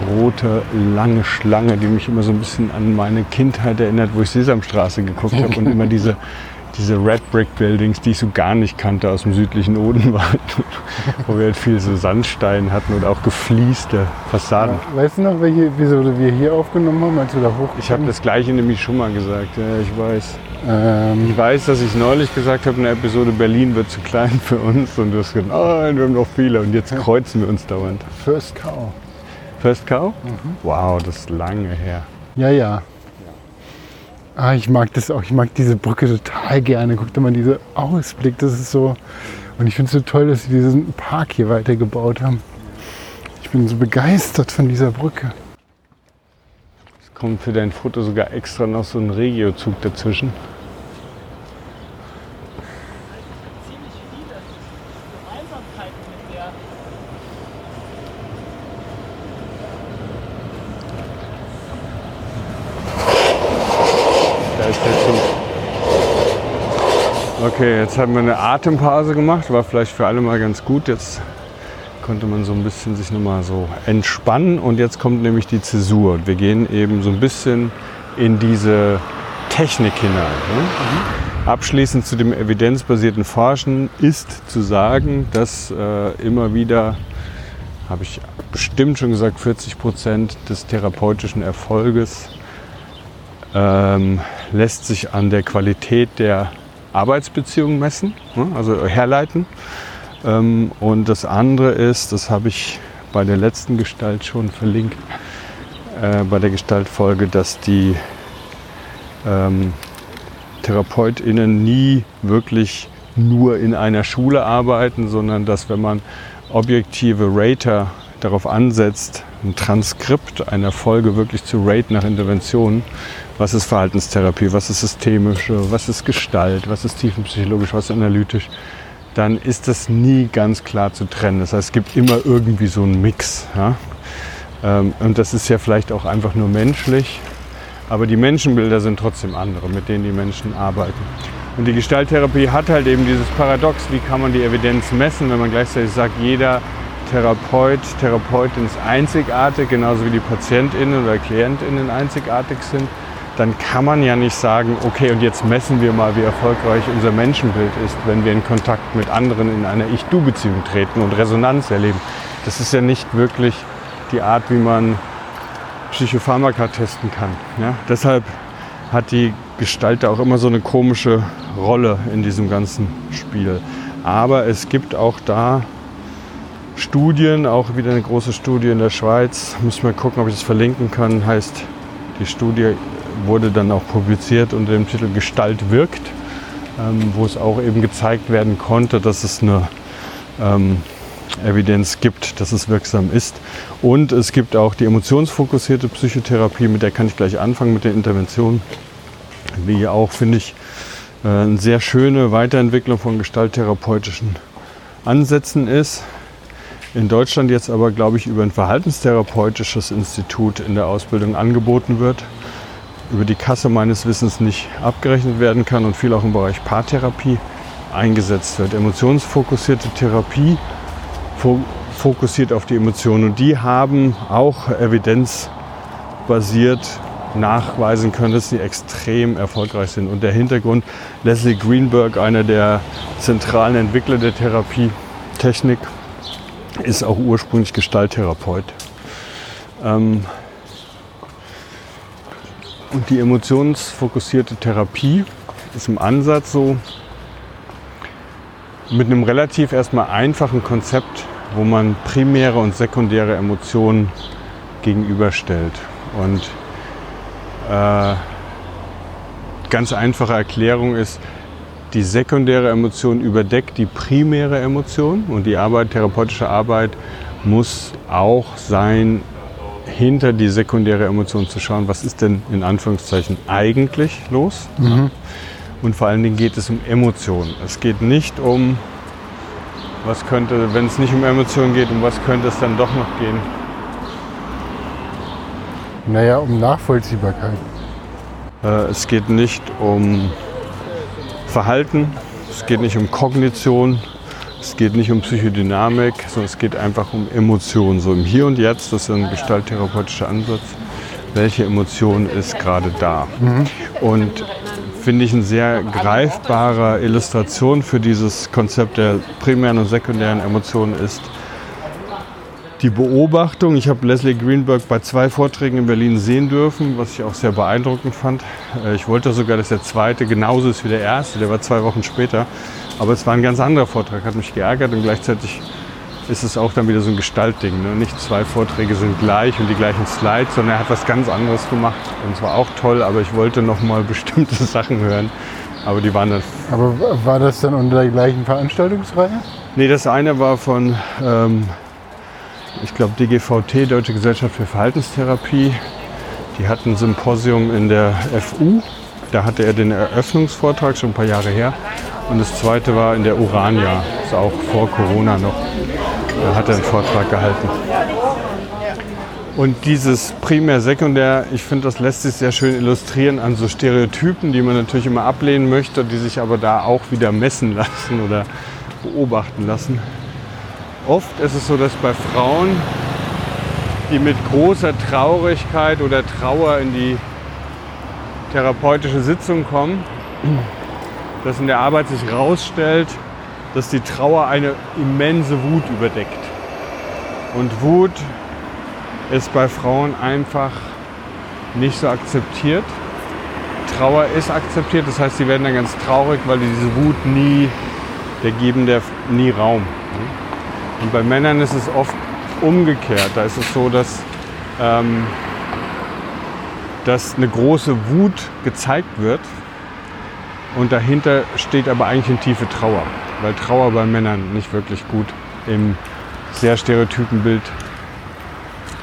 rote, lange Schlange, die mich immer so ein bisschen an meine Kindheit erinnert, wo ich Sesamstraße geguckt habe und immer diese, diese Red Brick Buildings, die ich so gar nicht kannte aus dem südlichen Odenwald, [laughs] wo wir halt viel so Sandstein hatten und auch geflieste Fassaden. Weißt du noch, welche, wieso wir hier aufgenommen haben, als wir da hoch Ich habe das gleiche nämlich schon mal gesagt, ja, ich weiß. ähm, Ich weiß, dass ich neulich gesagt habe in der Episode, Berlin wird zu klein für uns und du hast gesagt, nein, wir haben noch viele und jetzt kreuzen wir uns dauernd. First Cow. First Cow? Wow, das ist lange her. Ja, ja. Ah, ich mag das auch. Ich mag diese Brücke total gerne. Guck dir mal diese Ausblick. Das ist so. Und ich finde es so toll, dass sie diesen Park hier weitergebaut haben. Ich bin so begeistert von dieser Brücke. Es kommt für dein Foto sogar extra noch so ein Regiozug dazwischen. Da ist der Zug. Okay, jetzt haben wir eine Atempause gemacht, war vielleicht für alle mal ganz gut. Jetzt konnte man so ein bisschen sich nochmal so entspannen und jetzt kommt nämlich die Zäsur. Wir gehen eben so ein bisschen in diese Technik hinein. Ne? Abschließend zu dem evidenzbasierten Forschen ist zu sagen, dass äh, immer wieder, habe ich bestimmt schon gesagt, 40 Prozent des therapeutischen Erfolges ähm, lässt sich an der Qualität der Arbeitsbeziehung messen, ne? also herleiten. Ähm, und das andere ist, das habe ich bei der letzten Gestalt schon verlinkt, äh, bei der Gestaltfolge, dass die ähm, TherapeutInnen nie wirklich nur in einer Schule arbeiten, sondern dass wenn man objektive Rater darauf ansetzt, ein Transkript einer Folge wirklich zu raten nach Interventionen, was ist Verhaltenstherapie, was ist systemische, was ist Gestalt, was ist tiefenpsychologisch, was ist analytisch, dann ist das nie ganz klar zu trennen. Das heißt, es gibt immer irgendwie so einen Mix. Ja? Ähm, Und das ist ja vielleicht auch einfach nur menschlich, aber die Menschenbilder sind trotzdem andere, mit denen die Menschen arbeiten. Und die Gestalttherapie hat halt eben dieses Paradox, wie kann man die Evidenz messen, wenn man gleichzeitig sagt, jeder Therapeut, Therapeutin ist einzigartig, genauso wie die PatientInnen oder KlientInnen einzigartig sind, dann kann man ja nicht sagen, okay, und jetzt messen wir mal, wie erfolgreich unser Menschenbild ist, wenn wir in Kontakt mit anderen in einer Ich-Du-Beziehung treten und Resonanz erleben. Das ist ja nicht wirklich die Art, wie man Psychopharmaka testen kann. Ja? Deshalb hat die Gestalt auch immer so eine komische Rolle in diesem ganzen Spiel. Aber es gibt auch da Studien, auch wieder eine große Studie in der Schweiz. Müssen wir gucken, ob ich das verlinken kann. Heißt, die Studie wurde dann auch publiziert unter dem Titel Gestalt wirkt, ähm, wo es auch eben gezeigt werden konnte, dass es eine ähm, Evidenz gibt, dass es wirksam ist. Und es gibt auch die emotionsfokussierte Psychotherapie, mit der kann ich gleich anfangen, mit der Intervention, wie auch, finde ich, äh, eine sehr schöne Weiterentwicklung von gestalttherapeutischen Ansätzen ist. In Deutschland jetzt aber, glaube ich, über ein verhaltenstherapeutisches Institut in der Ausbildung angeboten wird, über die Kasse meines Wissens nicht abgerechnet werden kann und viel auch im Bereich Paartherapie eingesetzt wird. Emotionsfokussierte Therapie fokussiert auf die Emotionen und die haben auch evidenzbasiert nachweisen können, dass sie extrem erfolgreich sind. Und der Hintergrund, Leslie Greenberg, einer der zentralen Entwickler der Therapietechnik, ist auch ursprünglich Gestalttherapeut. Ähm und die emotionsfokussierte Therapie ist im Ansatz so mit einem relativ erstmal einfachen Konzept, wo man primäre und sekundäre Emotionen gegenüberstellt. Und äh, ganz einfache Erklärung ist, die sekundäre Emotion überdeckt die primäre Emotion und die Arbeit, therapeutische Arbeit muss auch sein, hinter die sekundäre Emotion zu schauen, was ist denn in Anführungszeichen eigentlich los. Mhm. Und vor allen Dingen geht es um Emotionen. Es geht nicht um, was könnte, wenn es nicht um Emotionen geht, um was könnte es dann doch noch gehen. Naja, um Nachvollziehbarkeit. Äh, es geht nicht um Verhalten, es geht nicht um Kognition, es geht nicht um Psychodynamik, sondern es geht einfach um Emotionen. So im Hier und Jetzt, das ist ein gestalttherapeutischer Ansatz. Welche Emotion ist gerade da? Mhm. Und finde ich eine sehr greifbare Illustration für dieses Konzept der primären und sekundären Emotionen ist, die Beobachtung, ich habe Leslie Greenberg bei zwei Vorträgen in Berlin sehen dürfen, was ich auch sehr beeindruckend fand. Äh, ich wollte sogar, dass der zweite genauso ist wie der erste, der war zwei Wochen später. Aber es war ein ganz anderer Vortrag, hat mich geärgert und gleichzeitig ist es auch dann wieder so ein Gestaltding. Ne? Nicht zwei Vorträge sind gleich und die gleichen Slides, sondern er hat was ganz anderes gemacht. Und es war auch toll, aber ich wollte noch mal [laughs] bestimmte Sachen hören. Aber die waren dann. Aber war das dann unter der gleichen Veranstaltungsreihe? Nee, das eine war von ähm, ich glaube DGVT, Deutsche Gesellschaft für Verhaltenstherapie, die hatten ein Symposium in der FU. Da hatte er den Eröffnungsvortrag schon ein paar Jahre her. Und das zweite war in der Urania, ist auch vor Corona noch. Da hat er einen Vortrag gehalten. Und dieses primär-sekundär, ich finde, das lässt sich sehr schön illustrieren an so Stereotypen, die man natürlich immer ablehnen möchte, die sich aber da auch wieder messen lassen oder beobachten lassen. Oft ist es so, dass bei Frauen, die mit großer Traurigkeit oder Trauer in die therapeutische Sitzung kommen, dass in der Arbeit sich herausstellt, dass die Trauer eine immense Wut überdeckt. Und Wut ist bei Frauen einfach nicht so akzeptiert. Trauer ist akzeptiert, das heißt, sie werden dann ganz traurig, weil diese Wut nie, der geben der nie Raum. Und bei Männern ist es oft umgekehrt. Da ist es so, dass, ähm, dass eine große Wut gezeigt wird und dahinter steht aber eigentlich eine tiefe Trauer, weil Trauer bei Männern nicht wirklich gut im sehr stereotypen Bild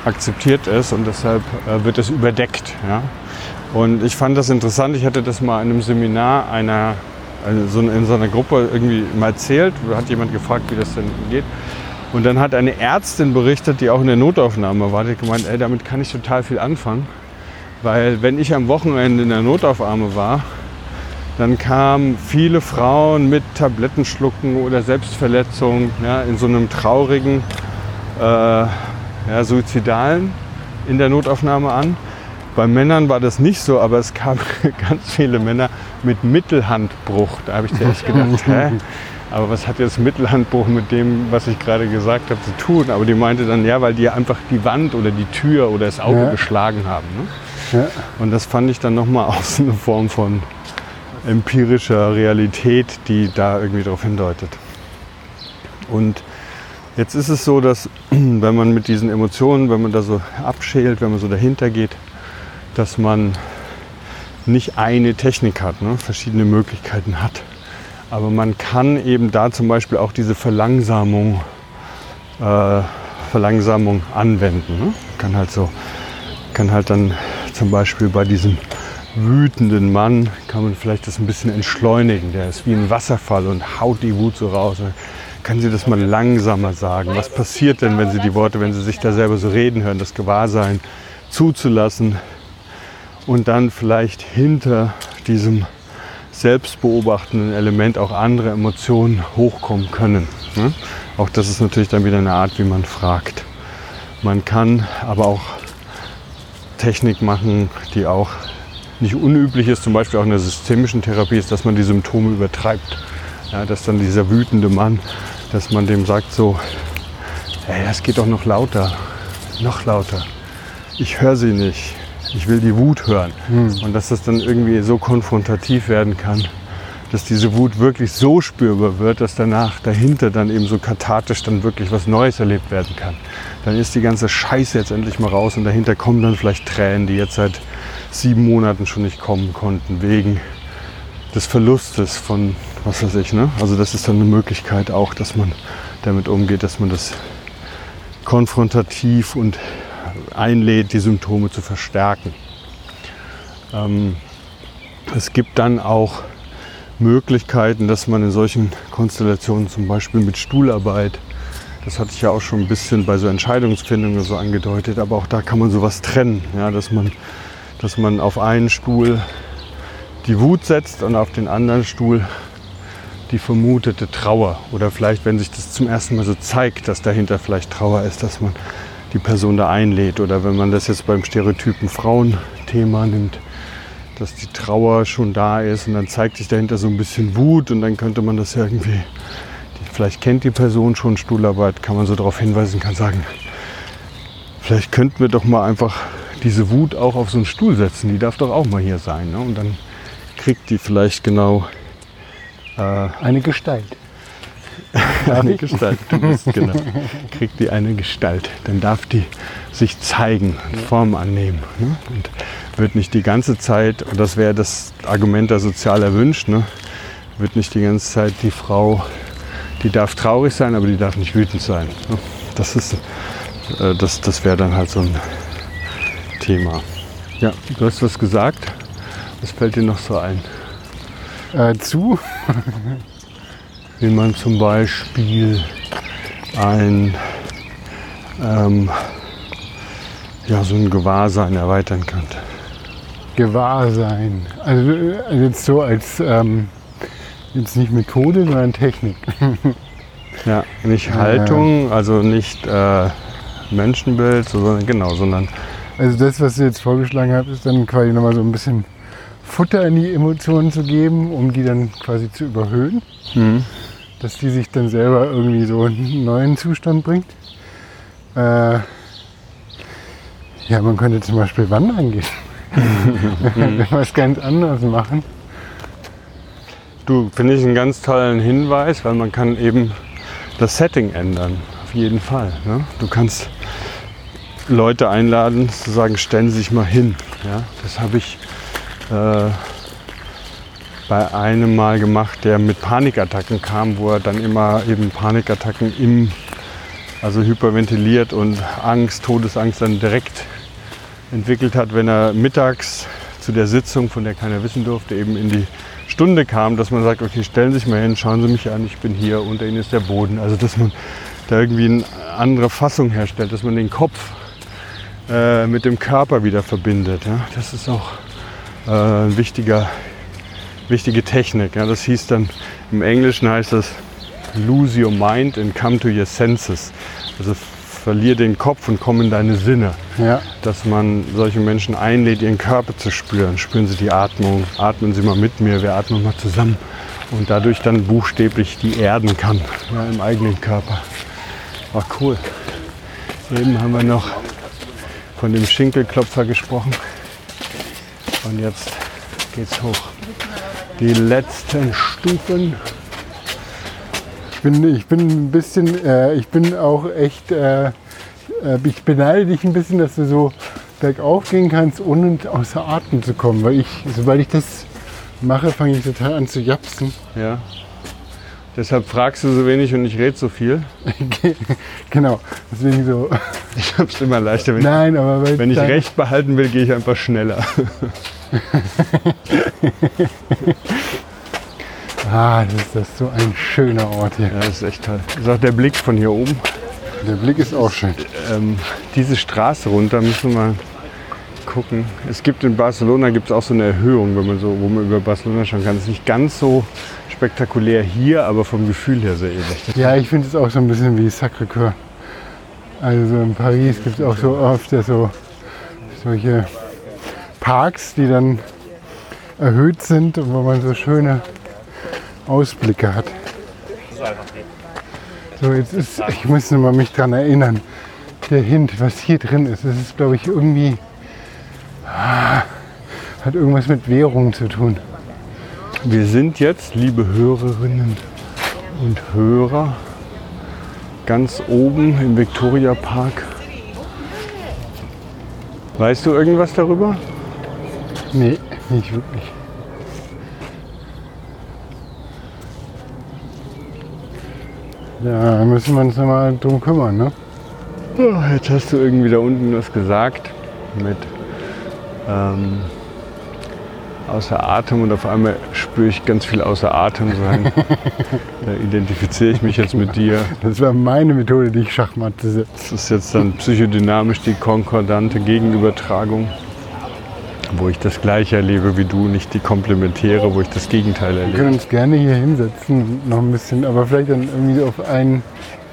akzeptiert ist und deshalb äh, wird es überdeckt. Ja? Und ich fand das interessant. Ich hatte das mal in einem Seminar einer, also in so einer Gruppe irgendwie mal erzählt. Da hat jemand gefragt, wie das denn geht. Und dann hat eine Ärztin berichtet, die auch in der Notaufnahme war, die gemeint, ey, damit kann ich total viel anfangen. Weil wenn ich am Wochenende in der Notaufnahme war, dann kamen viele Frauen mit Tablettenschlucken oder Selbstverletzungen ja, in so einem traurigen, äh, ja, suizidalen in der Notaufnahme an. Bei Männern war das nicht so, aber es kamen [laughs] ganz viele Männer mit Mittelhandbruch. Da habe ich zuerst gedacht, [laughs] hä? Aber was hat jetzt Mittelhandbruch mit dem, was ich gerade gesagt habe, zu tun? Aber die meinte dann, ja, weil die einfach die Wand oder die Tür oder das Auge ja. geschlagen haben. Ne? Ja. Und das fand ich dann nochmal aus [laughs] einer Form von empirischer Realität, die da irgendwie darauf hindeutet. Und jetzt ist es so, dass [clears throat] wenn man mit diesen Emotionen, wenn man da so abschält, wenn man so dahinter geht, dass man nicht eine Technik hat, ne? verschiedene Möglichkeiten hat. Aber man kann eben da zum Beispiel auch diese Verlangsamung äh, Verlangsamung anwenden. Ne? Kann halt so, kann halt dann zum Beispiel bei diesem wütenden Mann kann man vielleicht das ein bisschen entschleunigen. Der ist wie ein Wasserfall und haut die Wut so raus. Kann sie das mal langsamer sagen? Was passiert denn, wenn sie die Worte, wenn sie sich da selber so reden hören, das Gewahrsein zuzulassen und dann vielleicht hinter diesem selbstbeobachtenden Element auch andere Emotionen hochkommen können. Ne? Auch das ist natürlich dann wieder eine Art, wie man fragt. Man kann aber auch Technik machen, die auch nicht unüblich ist, zum Beispiel auch in der systemischen Therapie, ist, dass man die Symptome übertreibt. Ja, dass dann dieser wütende Mann, dass man dem sagt so, hey, das geht doch noch lauter, noch lauter. Ich höre sie nicht. Ich will die Wut hören. Hm. Und dass das dann irgendwie so konfrontativ werden kann, dass diese Wut wirklich so spürbar wird, dass danach dahinter dann eben so kathartisch dann wirklich was Neues erlebt werden kann. Dann ist die ganze Scheiße jetzt endlich mal raus und dahinter kommen dann vielleicht Tränen, die jetzt seit sieben Monaten schon nicht kommen konnten, wegen des Verlustes von was weiß ich. Ne? Also das ist dann eine Möglichkeit auch, dass man damit umgeht, dass man das konfrontativ und einlädt, die Symptome zu verstärken. Ähm, es gibt dann auch Möglichkeiten, dass man in solchen Konstellationen zum Beispiel mit Stuhlarbeit, das hatte ich ja auch schon ein bisschen bei so Entscheidungsfindungen so angedeutet, aber auch da kann man sowas trennen, ja, dass, man, dass man auf einen Stuhl die Wut setzt und auf den anderen Stuhl die vermutete Trauer. Oder vielleicht, wenn sich das zum ersten Mal so zeigt, dass dahinter vielleicht Trauer ist, dass man die Person da einlädt. Oder wenn man das jetzt beim stereotypen Frauenthema nimmt, dass die Trauer schon da ist und dann zeigt sich dahinter so ein bisschen Wut und dann könnte man das irgendwie, vielleicht kennt die Person schon Stuhlarbeit, kann man so darauf hinweisen, kann sagen, vielleicht könnten wir doch mal einfach diese Wut auch auf so einen Stuhl setzen, die darf doch auch mal hier sein. Ne? Und dann kriegt die vielleicht genau äh, Eine Gestalt. [laughs] eine Gestalt. Du bist, genau. Kriegt die eine Gestalt. Dann darf die sich zeigen, Form annehmen. Ne? Und wird nicht die ganze Zeit, und das wäre das Argument der sozial erwünscht, ne? wird nicht die ganze Zeit die Frau, die darf traurig sein, aber die darf nicht wütend sein. Ne? Das ist, äh, das, das wäre dann halt so ein Thema. Ja, du hast was gesagt. Was fällt dir noch so ein? Äh, zu. [laughs] wie man zum Beispiel ein, ähm, ja, so ein Gewahrsein erweitern könnte. Gewahrsein. Also, äh, also jetzt so als ähm, jetzt nicht Methode, sondern Technik. [laughs] Ja, nicht Haltung, also nicht äh, Menschenbild, sondern genau, sondern Also das, was du jetzt vorgeschlagen hast, ist dann quasi nochmal so ein bisschen Futter in die Emotionen zu geben, um die dann quasi zu überhöhen. Dass die sich dann selber irgendwie so in einen neuen Zustand bringt. Äh, ja, man könnte zum Beispiel wandern gehen. [laughs] was ganz anderes machen. du finde ich einen ganz tollen Hinweis, weil man kann eben das Setting ändern, auf jeden Fall. Ne? Du kannst Leute einladen, zu sagen, stellen Sie sich mal hin. Ja? Das habe ich äh, bei einem Mal gemacht, der mit Panikattacken kam, wo er dann immer eben Panikattacken im, also hyperventiliert und Angst, Todesangst dann direkt entwickelt hat, wenn er mittags zu der Sitzung, von der keiner wissen durfte, eben in die Stunde kam, dass man sagt, okay, stellen Sie sich mal hin, schauen Sie mich an, ich bin hier, unter Ihnen ist der Boden. Also dass man da irgendwie eine andere Fassung herstellt, dass man den Kopf äh, mit dem Körper wieder verbindet. Ja? Das ist auch äh, ein wichtiger, wichtige Technik. Ja? Das hieß dann, im Englischen heißt das lose your mind and come to your senses. Also verlier den Kopf und komm in deine Sinne Ja, dass man solche Menschen einlädt, ihren Körper zu spüren. Spüren Sie die Atmung, atmen Sie mal mit mir, wir atmen mal zusammen und dadurch dann buchstäblich die erden kann ja, im eigenen Körper. War cool. Eben haben wir noch von dem Schinkelklopfer gesprochen und jetzt geht's hoch. Die letzten Stufen. ich bin, ich bin ein bisschen, äh, ich bin auch echt, äh, äh, ich beneide dich ein bisschen, dass du so bergauf gehen kannst, ohne außer Atem zu kommen. Weil ich, sobald ich das mache, fange ich total an zu japsen. Ja. Deshalb fragst du so wenig und ich rede so viel. [laughs] genau, deswegen so. Ich habe es immer leichter. Wenn, Nein, aber weil wenn ich Recht behalten will, gehe ich einfach schneller. [laughs] Ah, das ist, das so ein schöner Ort hier. Ja, das ist echt toll. Das ist auch der Blick von hier oben. Der Blick ist auch schön. Ähm, diese Straße runter müssen wir mal gucken. Es gibt in Barcelona gibt es auch so eine Erhöhung, wenn man so, wo man über Barcelona schauen kann. Es ist nicht ganz so spektakulär hier, aber vom Gefühl her sehr ähnlich. Ja, ich finde es auch so ein bisschen wie Sacré-Cœur. Also in Paris gibt es auch so oft so solche Parks, die dann erhöht sind und wo man so schöne Ausblicke hat. So, jetzt ist, ich muss noch mal mich daran erinnern, der Hint, was hier drin ist, das ist, glaube ich, irgendwie, ah, hat irgendwas mit Währung zu tun. Wir sind jetzt, liebe Hörerinnen und Hörer, ganz oben im Victoria Park. Weißt du irgendwas darüber? Nee, nicht wirklich. Ja, müssen wir uns mal drum kümmern, ne? Jetzt hast du irgendwie da unten was gesagt mit ähm, außer Atem und auf einmal spüre ich ganz viel außer Atem sein. [laughs] da identifiziere ich mich jetzt mit dir. Das war meine Methode, die ich Schachmatte setze. Das ist jetzt dann psychodynamisch die konkordante Gegenübertragung, wo ich das Gleiche erlebe wie du, nicht die komplementäre, wo ich das Gegenteil Wir erlebe. können uns gerne hier hinsetzen, noch ein bisschen, aber vielleicht dann irgendwie auf, einen,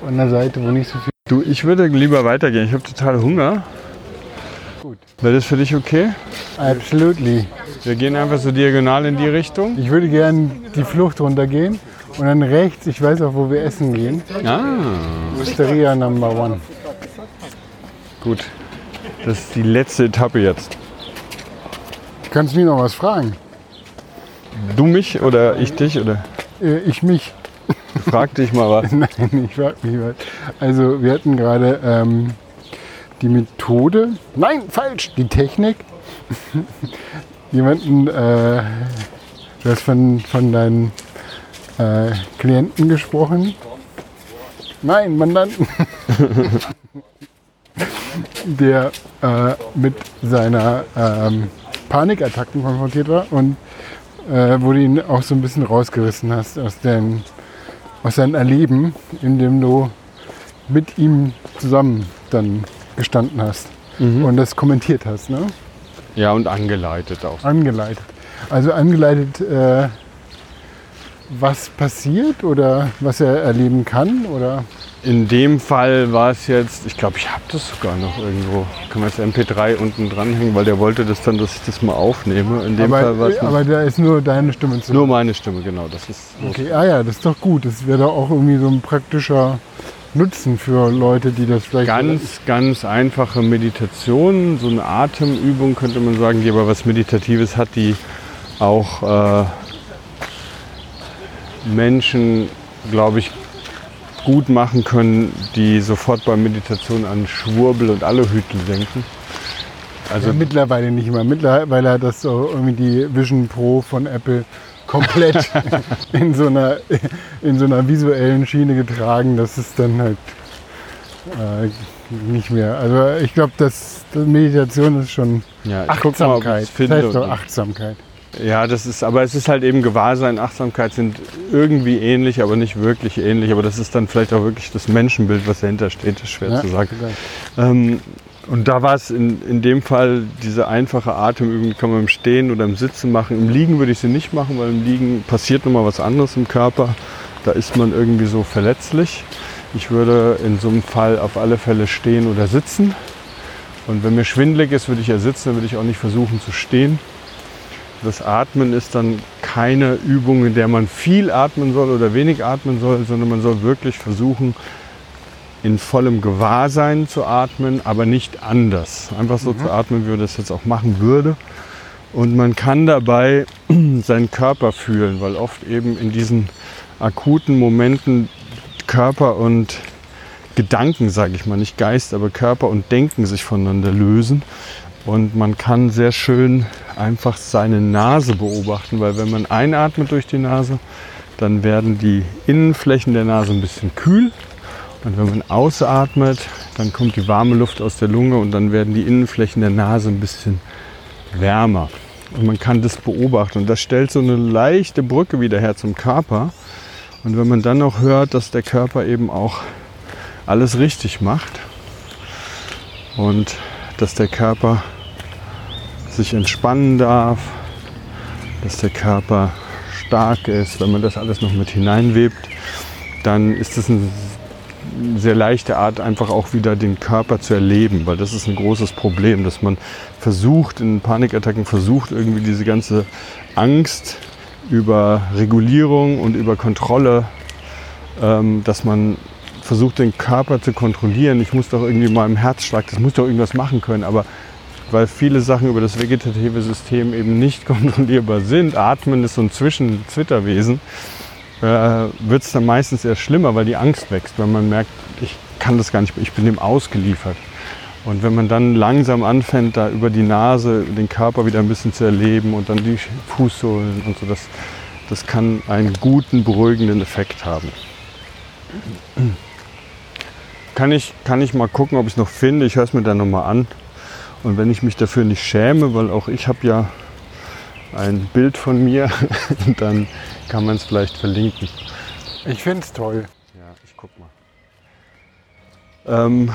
auf einer Seite, wo nicht so viel. Du, ich würde lieber weitergehen. Ich habe total Hunger. Gut. Wäre das für dich okay? Absolutely. Wir gehen einfach so diagonal in die Richtung. Ich würde gerne die Flucht runtergehen und dann rechts, ich weiß auch, wo wir essen gehen. Ah, Osteria Number One. gut. Das ist die letzte Etappe jetzt. Du kannst mich noch was fragen. Du mich oder ich dich oder Äh, ich mich. [laughs] frag dich mal was. Nein, ich frage mich was. Also wir hatten gerade ähm, die Methode, nein, falsch, die Technik. Jemanden, äh, du hast von, von deinen äh, Klienten gesprochen. Nein, Mandanten. [laughs] Der äh, mit seiner ähm, Panikattacken konfrontiert war und äh, wo du ihn auch so ein bisschen rausgerissen hast aus den aus seinem Erleben, in dem du mit ihm zusammen dann gestanden hast und das kommentiert hast, ne? Ja, und angeleitet auch. Angeleitet. Also angeleitet, äh, was passiert oder was er erleben kann oder In dem Fall war es jetzt, ich glaube, ich habe das sogar noch irgendwo. Können wir das MP3 unten dranhängen, weil der wollte das dann, dass ich das mal aufnehme. In dem Fall war aber, es aber da ist nur deine Stimme zu nur meine Stimme, genau. Das ist Okay, ah ja, das ist doch gut. Das wäre doch auch irgendwie so ein praktischer Nutzen für Leute, die das vielleicht ganz, ganz einfache Meditation, so eine Atemübung könnte man sagen, die aber was Meditatives hat, die auch äh, Menschen, glaube ich, gut machen können, die sofort bei Meditation an Schwurbel und Aluhütel denken. Also Ja, mittlerweile nicht mehr. Mittlerweile hat das so irgendwie die Vision Pro von Apple komplett [laughs] in, so einer, in so einer visuellen Schiene getragen. Das ist dann halt äh, nicht mehr. Also ich glaube, das, das Meditation ist schon ja, mal, Achtsamkeit. ich's Das heißt doch Achtsamkeit. Ja, das ist, aber es ist halt eben Gewahrsein, Achtsamkeit sind irgendwie ähnlich, aber nicht wirklich ähnlich. Aber das ist dann vielleicht auch wirklich das Menschenbild, was dahinter steht, ist schwer Ja, zu sagen. egal. Ähm, und da war es in, in dem Fall diese einfache Atemübung, die kann man im Stehen oder im Sitzen machen. Im Liegen würde ich sie nicht machen, weil im Liegen passiert nochmal was anderes im Körper. Da ist man irgendwie so verletzlich. Ich würde in so einem Fall auf alle Fälle stehen oder sitzen. Und wenn mir schwindelig ist, würde ich ja sitzen, dann würde ich auch nicht versuchen zu stehen. Das Atmen ist dann keine Übung, in der man viel atmen soll oder wenig atmen soll, sondern man soll wirklich versuchen, in vollem Gewahrsein zu atmen, aber nicht anders. Einfach so zu atmen, wie man das jetzt auch machen würde. Und man kann dabei [clears throat] seinen Körper fühlen, weil oft eben in diesen akuten Momenten Körper und Gedanken, sage ich mal, nicht Geist, aber Körper und Denken sich voneinander lösen. Und man kann sehr schön einfach seine Nase beobachten, weil wenn man einatmet durch die Nase, dann werden die Innenflächen der Nase ein bisschen kühl. Und wenn man ausatmet, dann kommt die warme Luft aus der Lunge und dann werden die Innenflächen der Nase ein bisschen wärmer. Und man kann das beobachten. Und das stellt so eine leichte Brücke wieder her zum Körper. Und wenn man dann noch hört, dass der Körper eben auch alles richtig macht und dass der Körper sich entspannen darf, dass der Körper stark ist, wenn man das alles noch mit hineinwebt, dann ist es eine sehr leichte Art, einfach auch wieder den Körper zu erleben, weil das ist ein großes Problem, dass man versucht, in Panikattacken versucht, irgendwie diese ganze Angst über Regulierung und über Kontrolle, ähm, dass man versucht, den Körper zu kontrollieren. Ich muss doch irgendwie mal im Herzschlag, das muss doch irgendwas machen können. Aber weil viele Sachen über das vegetative System eben nicht [laughs] kontrollierbar sind, Atmen ist so ein Zwischenzwitterwesen, äh, wird es dann meistens eher schlimmer, weil die Angst wächst, weil man merkt, ich kann das gar nicht, ich bin dem ausgeliefert. Und wenn man dann langsam anfängt, da über die Nase den Körper wieder ein bisschen zu erleben und dann die Fußsohlen und so, das, das kann einen guten, beruhigenden Effekt haben. Kann ich, kann ich mal gucken, ob ich es noch finde. Ich höre es mir dann nochmal an. Und wenn ich mich dafür nicht schäme, weil auch ich habe ja ein Bild von mir, [laughs] dann kann man es vielleicht verlinken. Ich finde es toll. Ja, ich guck mal. Ähm,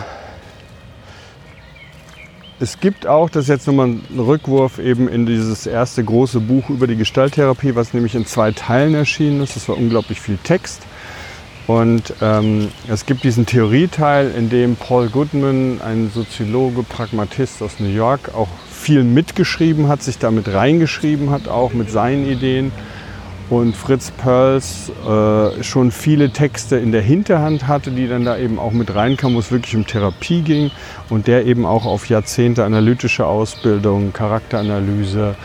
es gibt auch, das ist jetzt nochmal ein Rückwurf eben in dieses erste große Buch über die Gestalttherapie, was nämlich in zwei Teilen erschienen ist. Das war unglaublich viel Text. Und ähm, es gibt diesen Theorieteil, in dem Paul Goodman, ein Soziologe, Pragmatist aus New York, auch viel mitgeschrieben hat, sich damit reingeschrieben hat, auch mit seinen Ideen und Fritz Perls äh, schon viele Texte in der Hinterhand hatte, die dann da eben auch mit reinkamen, wo es wirklich um Therapie ging und der eben auch auf Jahrzehnte analytische Ausbildung, Charakteranalyse,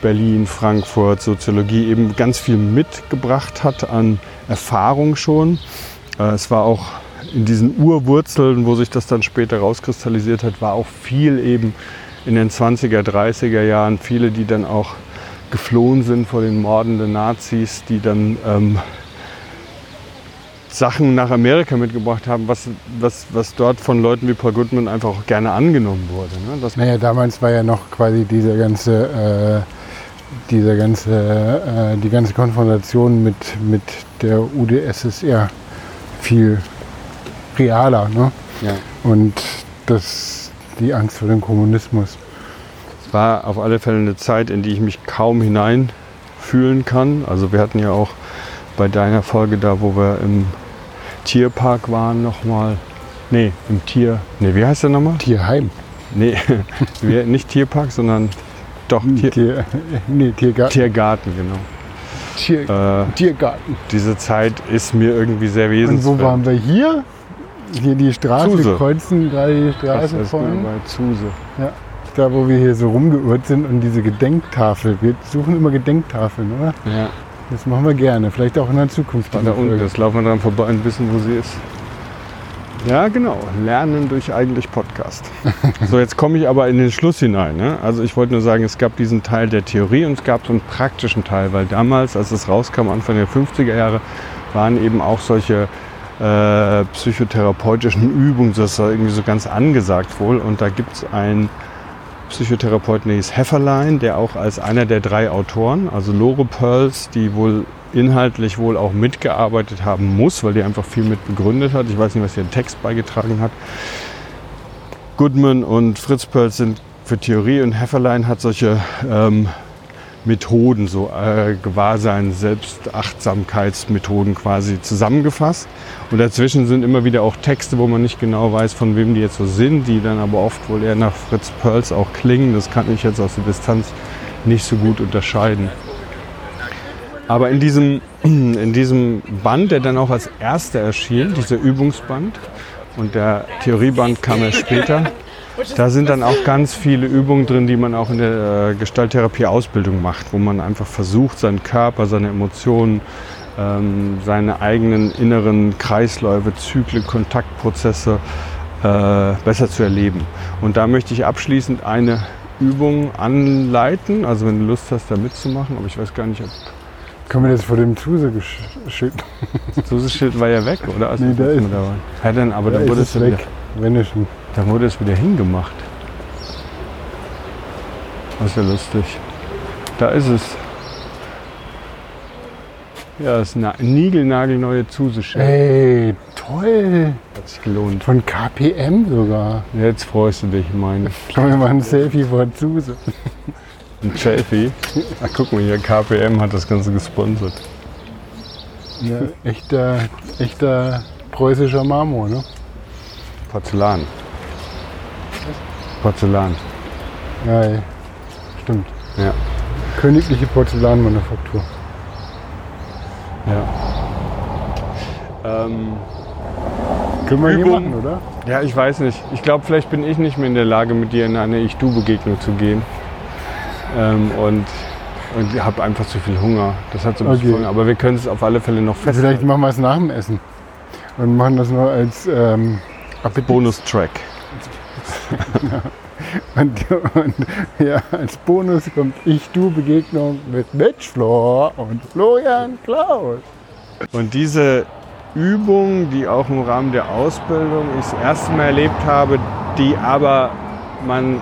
Berlin, Frankfurt, Soziologie eben ganz viel mitgebracht hat an Erfahrung schon. Äh, es war auch in diesen Urwurzeln, wo sich das dann später rauskristallisiert hat, war auch viel eben in den 20er, 30er Jahren, viele, die dann auch geflohen sind vor den mordenden Nazis, die dann ähm, Sachen nach Amerika mitgebracht haben, was, was, was dort von Leuten wie Paul Goodman einfach auch gerne angenommen wurde. Ne? Das naja, damals war ja noch quasi diese ganze, äh, diese ganze, äh, die ganze Konfrontation mit, mit der UdSSR viel realer. Ne? Ja. Und das, die Angst vor dem Kommunismus war auf alle Fälle eine Zeit, in die ich mich kaum hineinfühlen kann. Also wir hatten ja auch bei deiner Folge da, wo wir im Tierpark waren, nochmal. Nee, im Tier. Nee, wie heißt der nochmal? Tierheim. Nee, [laughs] nicht Tierpark, sondern doch Tier, Tier, nee, Tiergarten. Tiergarten, genau. Tier, äh, Tiergarten. Diese Zeit ist mir irgendwie sehr wesentlich. Und wo waren wir hier? Hier die Straße, Zuse. kreuzen gerade die Straße von. Bei Zuse. Ja da, wo wir hier so rumgeirrt sind und diese Gedenktafel. Wir suchen immer Gedenktafeln, oder? Ja. Das machen wir gerne. Vielleicht auch in der Zukunft. Da unten, das laufen wir dran vorbei und wissen, wo sie ist. Ja, genau. Lernen durch eigentlich Podcast. [laughs] so, jetzt komme ich aber in den Schluss hinein. Ne? Also ich wollte nur sagen, es gab diesen Teil der Theorie und es gab so einen praktischen Teil, weil damals, als es rauskam, Anfang der 50er Jahre, waren eben auch solche äh, psychotherapeutischen Übungen, das war irgendwie so ganz angesagt wohl. Und da gibt es ein Psychotherapeut Nils Hefferlein, der auch als einer der drei Autoren, also Lore Pearls, die wohl inhaltlich wohl auch mitgearbeitet haben muss, weil die einfach viel mit begründet hat. Ich weiß nicht, was ihr Text beigetragen hat. Goodman und Fritz Pearls sind für Theorie und Hefferlein hat solche ähm, Methoden, so äh, Gewahrsein, Selbstachtsamkeitsmethoden quasi zusammengefasst. Und dazwischen sind immer wieder auch Texte, wo man nicht genau weiß, von wem die jetzt so sind, die dann aber oft wohl eher nach Fritz Perls auch klingen. Das kann ich jetzt aus der Distanz nicht so gut unterscheiden. Aber in diesem, [clears throat] in diesem Band, der dann auch als erster erschien, dieser Übungsband, und der Theorieband kam erst später, da sind dann auch ganz viele Übungen drin, die man auch in der äh, Gestalttherapie-Ausbildung macht, wo man einfach versucht, seinen Körper, seine Emotionen, ähm, seine eigenen inneren Kreisläufe, Zyklen, Kontaktprozesse äh, besser zu erleben. Und da möchte ich abschließend eine Übung anleiten, also wenn du Lust hast, da mitzumachen, aber ich weiß gar nicht, ob Können wir das vor dem Zuse-Schild? Das Zuse-Schild war ja weg, oder? Also Nee, da ist- Ja, dann, aber dann Da wurde es es wieder, weg. Wenn schon. dann wurde es wieder hingemacht. Das ist ja lustig. Da ist es. Ja, das niegelnagelneue Zuse-Schild. Ey, toll. Hat sich gelohnt. Von KPM sogar. Jetzt freust du dich, meine. [laughs] Können wir mal ein Selfie vor Zuse. Ein Selfie. Ach, guck mal hier, KPM hat das Ganze gesponsert. Ja, echter, echter preußischer Marmor, ne? Porzellan. Porzellan. Ja, ja. stimmt. Ja. Königliche Porzellanmanufaktur. Ja. Ähm, Können wir hier Übung. machen, oder? ja, ich weiß nicht. Ich glaube, vielleicht bin ich nicht mehr in der Lage, mit dir in eine Ich-Du-Begegnung zu gehen. Ähm, und und habe einfach zu viel Hunger. Das hat so ein bisschen Okay. Hunger. Aber wir können es auf alle Fälle noch Vielleicht festhalten. machen wir es nach dem Essen. Und machen das nur als ähm, Appetit. Bonus-Track. [laughs] Und, und ja, als Bonus kommt Ich-Du-Begegnung mit Matchfloor und Florian Klaus. Und diese Übung, die auch im Rahmen der Ausbildung ich das erste Mal erlebt habe, die aber man,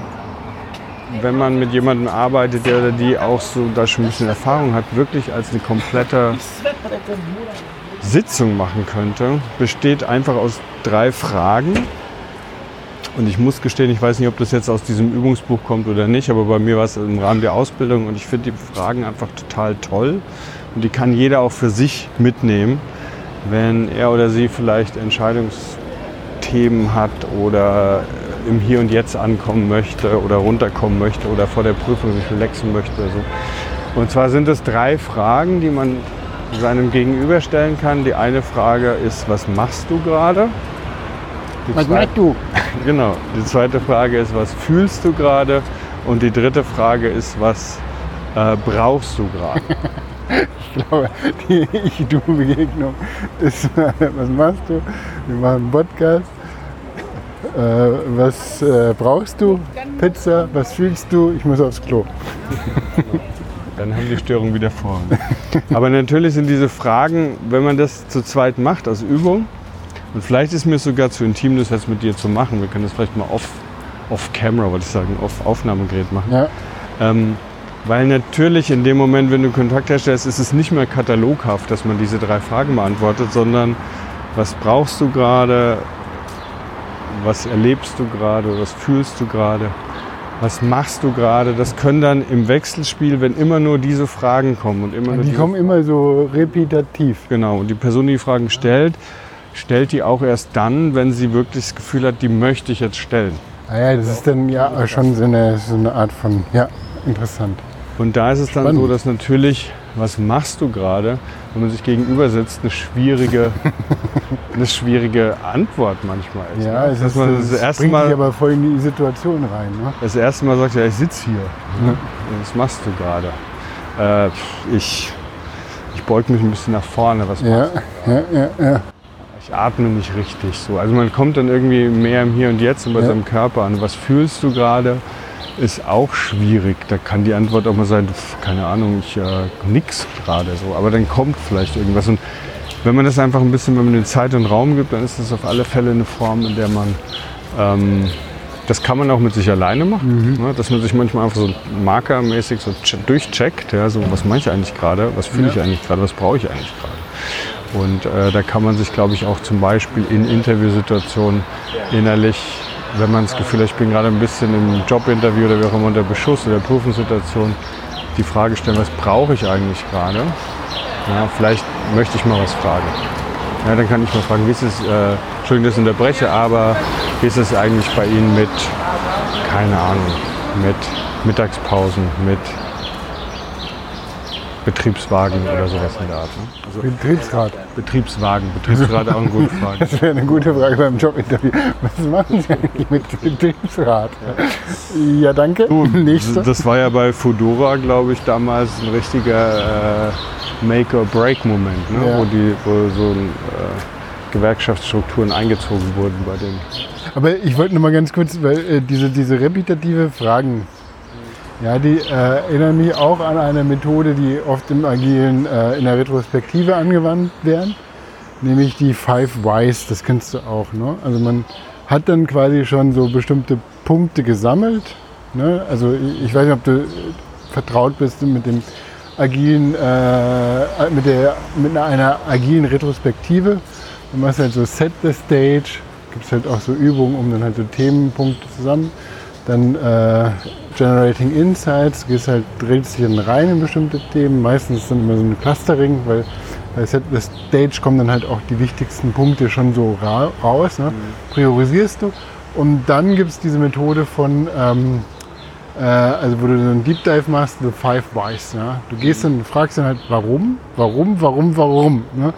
wenn man mit jemandem arbeitet, der oder die auch so da schon ein bisschen Erfahrung hat, wirklich als eine komplette Sitzung machen könnte, besteht einfach aus drei Fragen. Und ich muss gestehen, ich weiß nicht, ob das jetzt aus diesem Übungsbuch kommt oder nicht, aber bei mir war es im Rahmen der Ausbildung und ich finde die Fragen einfach total toll. Und die kann jeder auch für sich mitnehmen, wenn er oder sie vielleicht Entscheidungsthemen hat oder im Hier und Jetzt ankommen möchte oder runterkommen möchte oder vor der Prüfung sich relaxen möchte oder so. Und zwar sind es drei Fragen, die man seinem Gegenüber stellen kann. Die eine Frage ist, was machst du gerade? Was machst du? [laughs] Genau. Die zweite Frage ist, was fühlst du gerade? Und die dritte Frage ist, was äh, brauchst du gerade? [laughs] Ich glaube, die [laughs] Ich-Du-Begegnung ist, was machst du? Wir machen einen Podcast. Äh, was äh, brauchst du? Pizza. Was fühlst du? Ich muss aufs Klo. Dann haben die Störungen wieder vor. Aber natürlich sind diese Fragen, wenn man das zu zweit macht als Übung, und vielleicht ist mir sogar zu intim, das jetzt mit dir zu machen. Wir können das vielleicht mal off, off camera, wollte ich sagen, off Aufnahmegerät machen. Ja, Ähm, weil natürlich in dem Moment, wenn du Kontakt herstellst, ist es nicht mehr kataloghaft, dass man diese drei Fragen beantwortet, sondern was brauchst du gerade, was erlebst du gerade, was fühlst du gerade, was machst du gerade. Das können dann im Wechselspiel, wenn immer nur diese Fragen kommen und immer nur die kommen immer so repetitiv. Genau, und die Person, die die Fragen stellt, stellt die auch erst dann, wenn sie wirklich das Gefühl hat, die möchte ich jetzt stellen. Ah ja, das ist dann ja schon so eine, so eine Art von, ja, interessant. Und da ist es dann Spannend. so, dass natürlich, was machst du gerade, wenn man sich gegenüber sitzt, eine schwierige, [laughs] eine schwierige Antwort manchmal ist. Ja, ne? es dass ist, man das das, erste bringt dich Mal, aber voll in die Situation rein. Ne? das erste Mal sagt, ja, ich sitze hier. Ne? Was machst du gerade? Äh, ich, ich beug mich ein bisschen nach vorne. Was Ja, ja, ja, ja. Ich atme nicht richtig so. Also man kommt dann irgendwie mehr im Hier und Jetzt und bei Ja. seinem Körper an. Was fühlst du gerade? Ist auch schwierig. Da kann die Antwort auch mal sein, keine Ahnung, ich äh, nix gerade so. Aber dann kommt vielleicht irgendwas. Und wenn man das einfach ein bisschen, wenn man den Zeit und Raum gibt, dann ist das auf alle Fälle eine Form, in der man ähm, das kann man auch mit sich alleine machen, ne? dass man sich manchmal einfach so markermäßig so che- durchcheckt, ja, so was mache ich eigentlich gerade, was fühle ich eigentlich gerade, was brauche ich eigentlich gerade. Und äh, da kann man sich, glaube ich, auch zum Beispiel in Interviewsituationen innerlich, wenn man das Gefühl hat, ich bin gerade ein bisschen im Jobinterview oder wie auch immer unter Beschuss oder Prüfungssituation, die Frage stellen, was brauche ich eigentlich gerade? Ja, vielleicht möchte ich mal was fragen. Ja, dann kann ich mal fragen, wie ist es, äh, Entschuldigung, dass ich unterbreche, aber wie ist es eigentlich bei Ihnen mit, keine Ahnung, mit Mittagspausen, mit Betriebswagen oder sowas in der Art? Ne? Also Betriebsrat. Betriebswagen, Betriebsrat auch eine gute Frage. [laughs] Das wäre eine gute Frage beim Jobinterview. Was machen Sie eigentlich mit Betriebsrat? Ja, danke. Nächste. Das war ja bei Fudora, glaube ich, damals ein richtiger äh, Make-or-Break-Moment, ne? Ja. wo, die, wo so ein, äh, Gewerkschaftsstrukturen eingezogen wurden bei den Aber ich wollte noch mal ganz kurz, weil äh, diese, diese repetitive Fragen, Ja, die äh, erinnern mich auch an eine Methode, die oft im Agilen äh, in der Retrospektive angewandt werden, nämlich die Five Whys, das kennst du auch. Ne? Also man hat dann quasi schon so bestimmte Punkte gesammelt. Ne? Also ich, weiß nicht, ob du vertraut bist mit dem agilen, äh, mit, der, mit einer agilen Retrospektive. Du machst halt so Set the Stage, gibt es halt auch so Übungen, um dann halt so Themenpunkte zusammen. Dann äh, Generating Insights, du gehst halt, drehst dich dann rein in bestimmte Themen. Meistens ist dann immer so ein Clustering, weil bei Set the Stage kommen dann halt auch die wichtigsten Punkte schon so ra raus. Ne? Mhm. Priorisierst du. Und dann gibt es diese Methode von ähm, äh, also wo du einen Deep Dive machst, The Five Whys. Ja? Du gehst dann und fragst dann halt, warum, warum, warum, warum. Ne?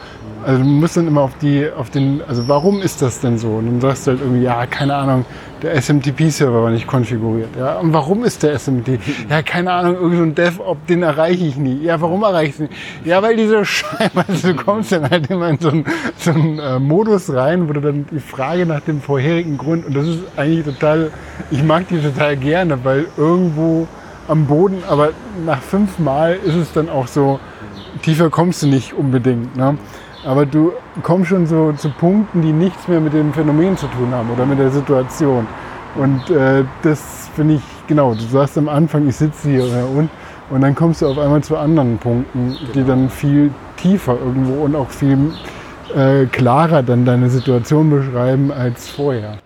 Also du musst dann immer auf die, auf den, also warum ist das denn so? Und dann sagst du halt irgendwie, ja, keine Ahnung, der SMTP-Server war nicht konfiguriert. Ja, und warum ist der SMTP? Ja, keine Ahnung, irgendein so DevOps, den erreiche ich nie. Ja, warum erreiche ich nicht? Ja, weil diese [laughs] Scheibe, also du kommst dann halt immer in so einen, so einen äh, Modus rein, wo du dann die Frage nach dem vorherigen Grund, und das ist eigentlich total, ich mag die total gerne, weil irgendwo am Boden, aber nach fünf Mal ist es dann auch so, tiefer kommst du nicht unbedingt. Ne? Aber du kommst schon so zu Punkten, die nichts mehr mit dem Phänomen zu tun haben oder mit der Situation. Und äh, das finde ich, genau, du sagst am Anfang, ich sitze hier oder und, und dann kommst du auf einmal zu anderen Punkten, genau. die dann viel tiefer irgendwo und auch viel äh, klarer dann deine Situation beschreiben als vorher.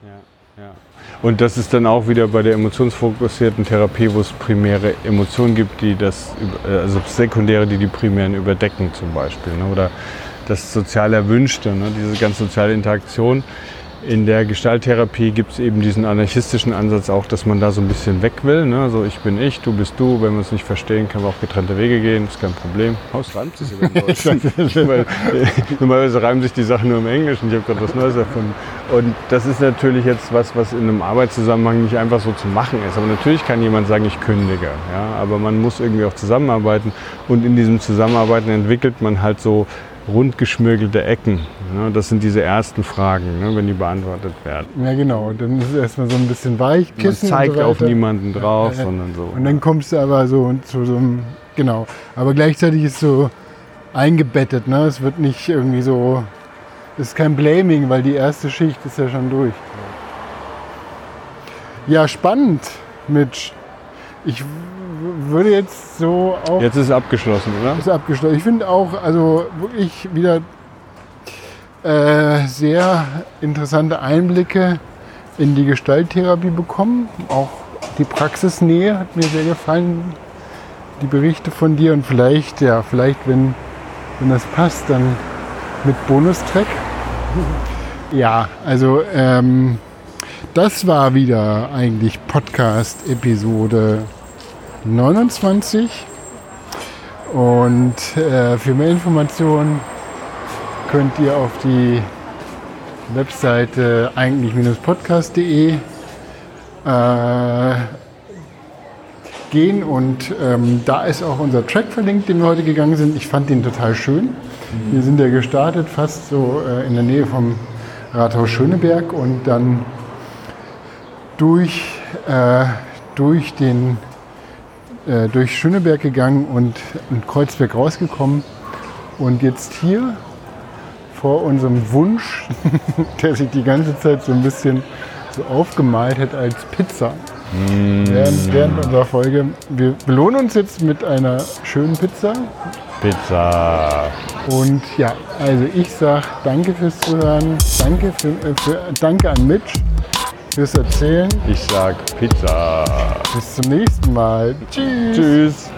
Und das ist dann auch wieder bei der emotionsfokussierten Therapie, wo es primäre Emotionen gibt, die das, äh, also sekundäre, die die primären überdecken zum Beispiel. Ne? Oder das sozial Erwünschte, ne? diese ganz soziale Interaktion. In der Gestalttherapie gibt es eben diesen anarchistischen Ansatz auch, dass man da so ein bisschen weg will. Ne? So ich bin ich, du bist du. Wenn wir uns nicht verstehen, können wir auch getrennte Wege gehen. Ist kein Problem. Haus reimt sich über [laughs] Weil, Normalerweise reimen sich die Sachen nur im Englischen. Ich habe gerade was Neues erfunden. Und das ist natürlich jetzt was, was in einem Arbeitszusammenhang nicht einfach so zu machen ist. Aber natürlich kann jemand sagen, ich kündige. Ja? Aber man muss irgendwie auch zusammenarbeiten. Und in diesem Zusammenarbeiten entwickelt man halt so rundgeschmirgelte Ecken. Ne? Das sind diese ersten Fragen, ne? wenn die beantwortet werden. Ja, genau. Dann ist es erstmal so ein bisschen Weichkissen. Man zeigt so auf niemanden drauf, ja. sondern so. Und dann kommst du aber so zu so einem, genau. Aber gleichzeitig ist so eingebettet. Ne? Es wird nicht irgendwie so, es ist kein Blaming, weil die erste Schicht ist ja schon durch. Ja, spannend, Mitch. Ich würde jetzt so auch. Jetzt ist es abgeschlossen, oder? Ist abgeschlossen. Ich finde auch, also wirklich wieder äh, sehr interessante Einblicke in die Gestalttherapie bekommen. Auch die Praxisnähe hat mir sehr gefallen. Die Berichte von dir und vielleicht, ja, vielleicht, wenn, wenn das passt, dann mit Bonustrack. [laughs] Ja, also ähm, das war wieder eigentlich Podcast-Episode 29. Und äh, für mehr Informationen könnt ihr auf die Webseite eigentlich-podcast.de äh, gehen und ähm, da ist auch unser Track verlinkt, den wir heute gegangen sind. Ich fand den total schön. Wir sind ja gestartet fast so äh, in der Nähe vom Rathaus Schöneberg und dann durch, äh, durch den äh, durch Schöneberg gegangen und in Kreuzberg rausgekommen. Und jetzt hier vor unserem Wunsch, [laughs] der sich die ganze Zeit so ein bisschen so aufgemalt hat als Pizza. Mm. Während, während unserer Folge. Wir belohnen uns jetzt mit einer schönen Pizza. Pizza. Und ja, also ich sage danke fürs Zuhören. Danke, für, äh, für, danke an Mitch fürs Erzählen. Ich sag Pizza. Bis zum nächsten Mal. Tschüss. Tschüss.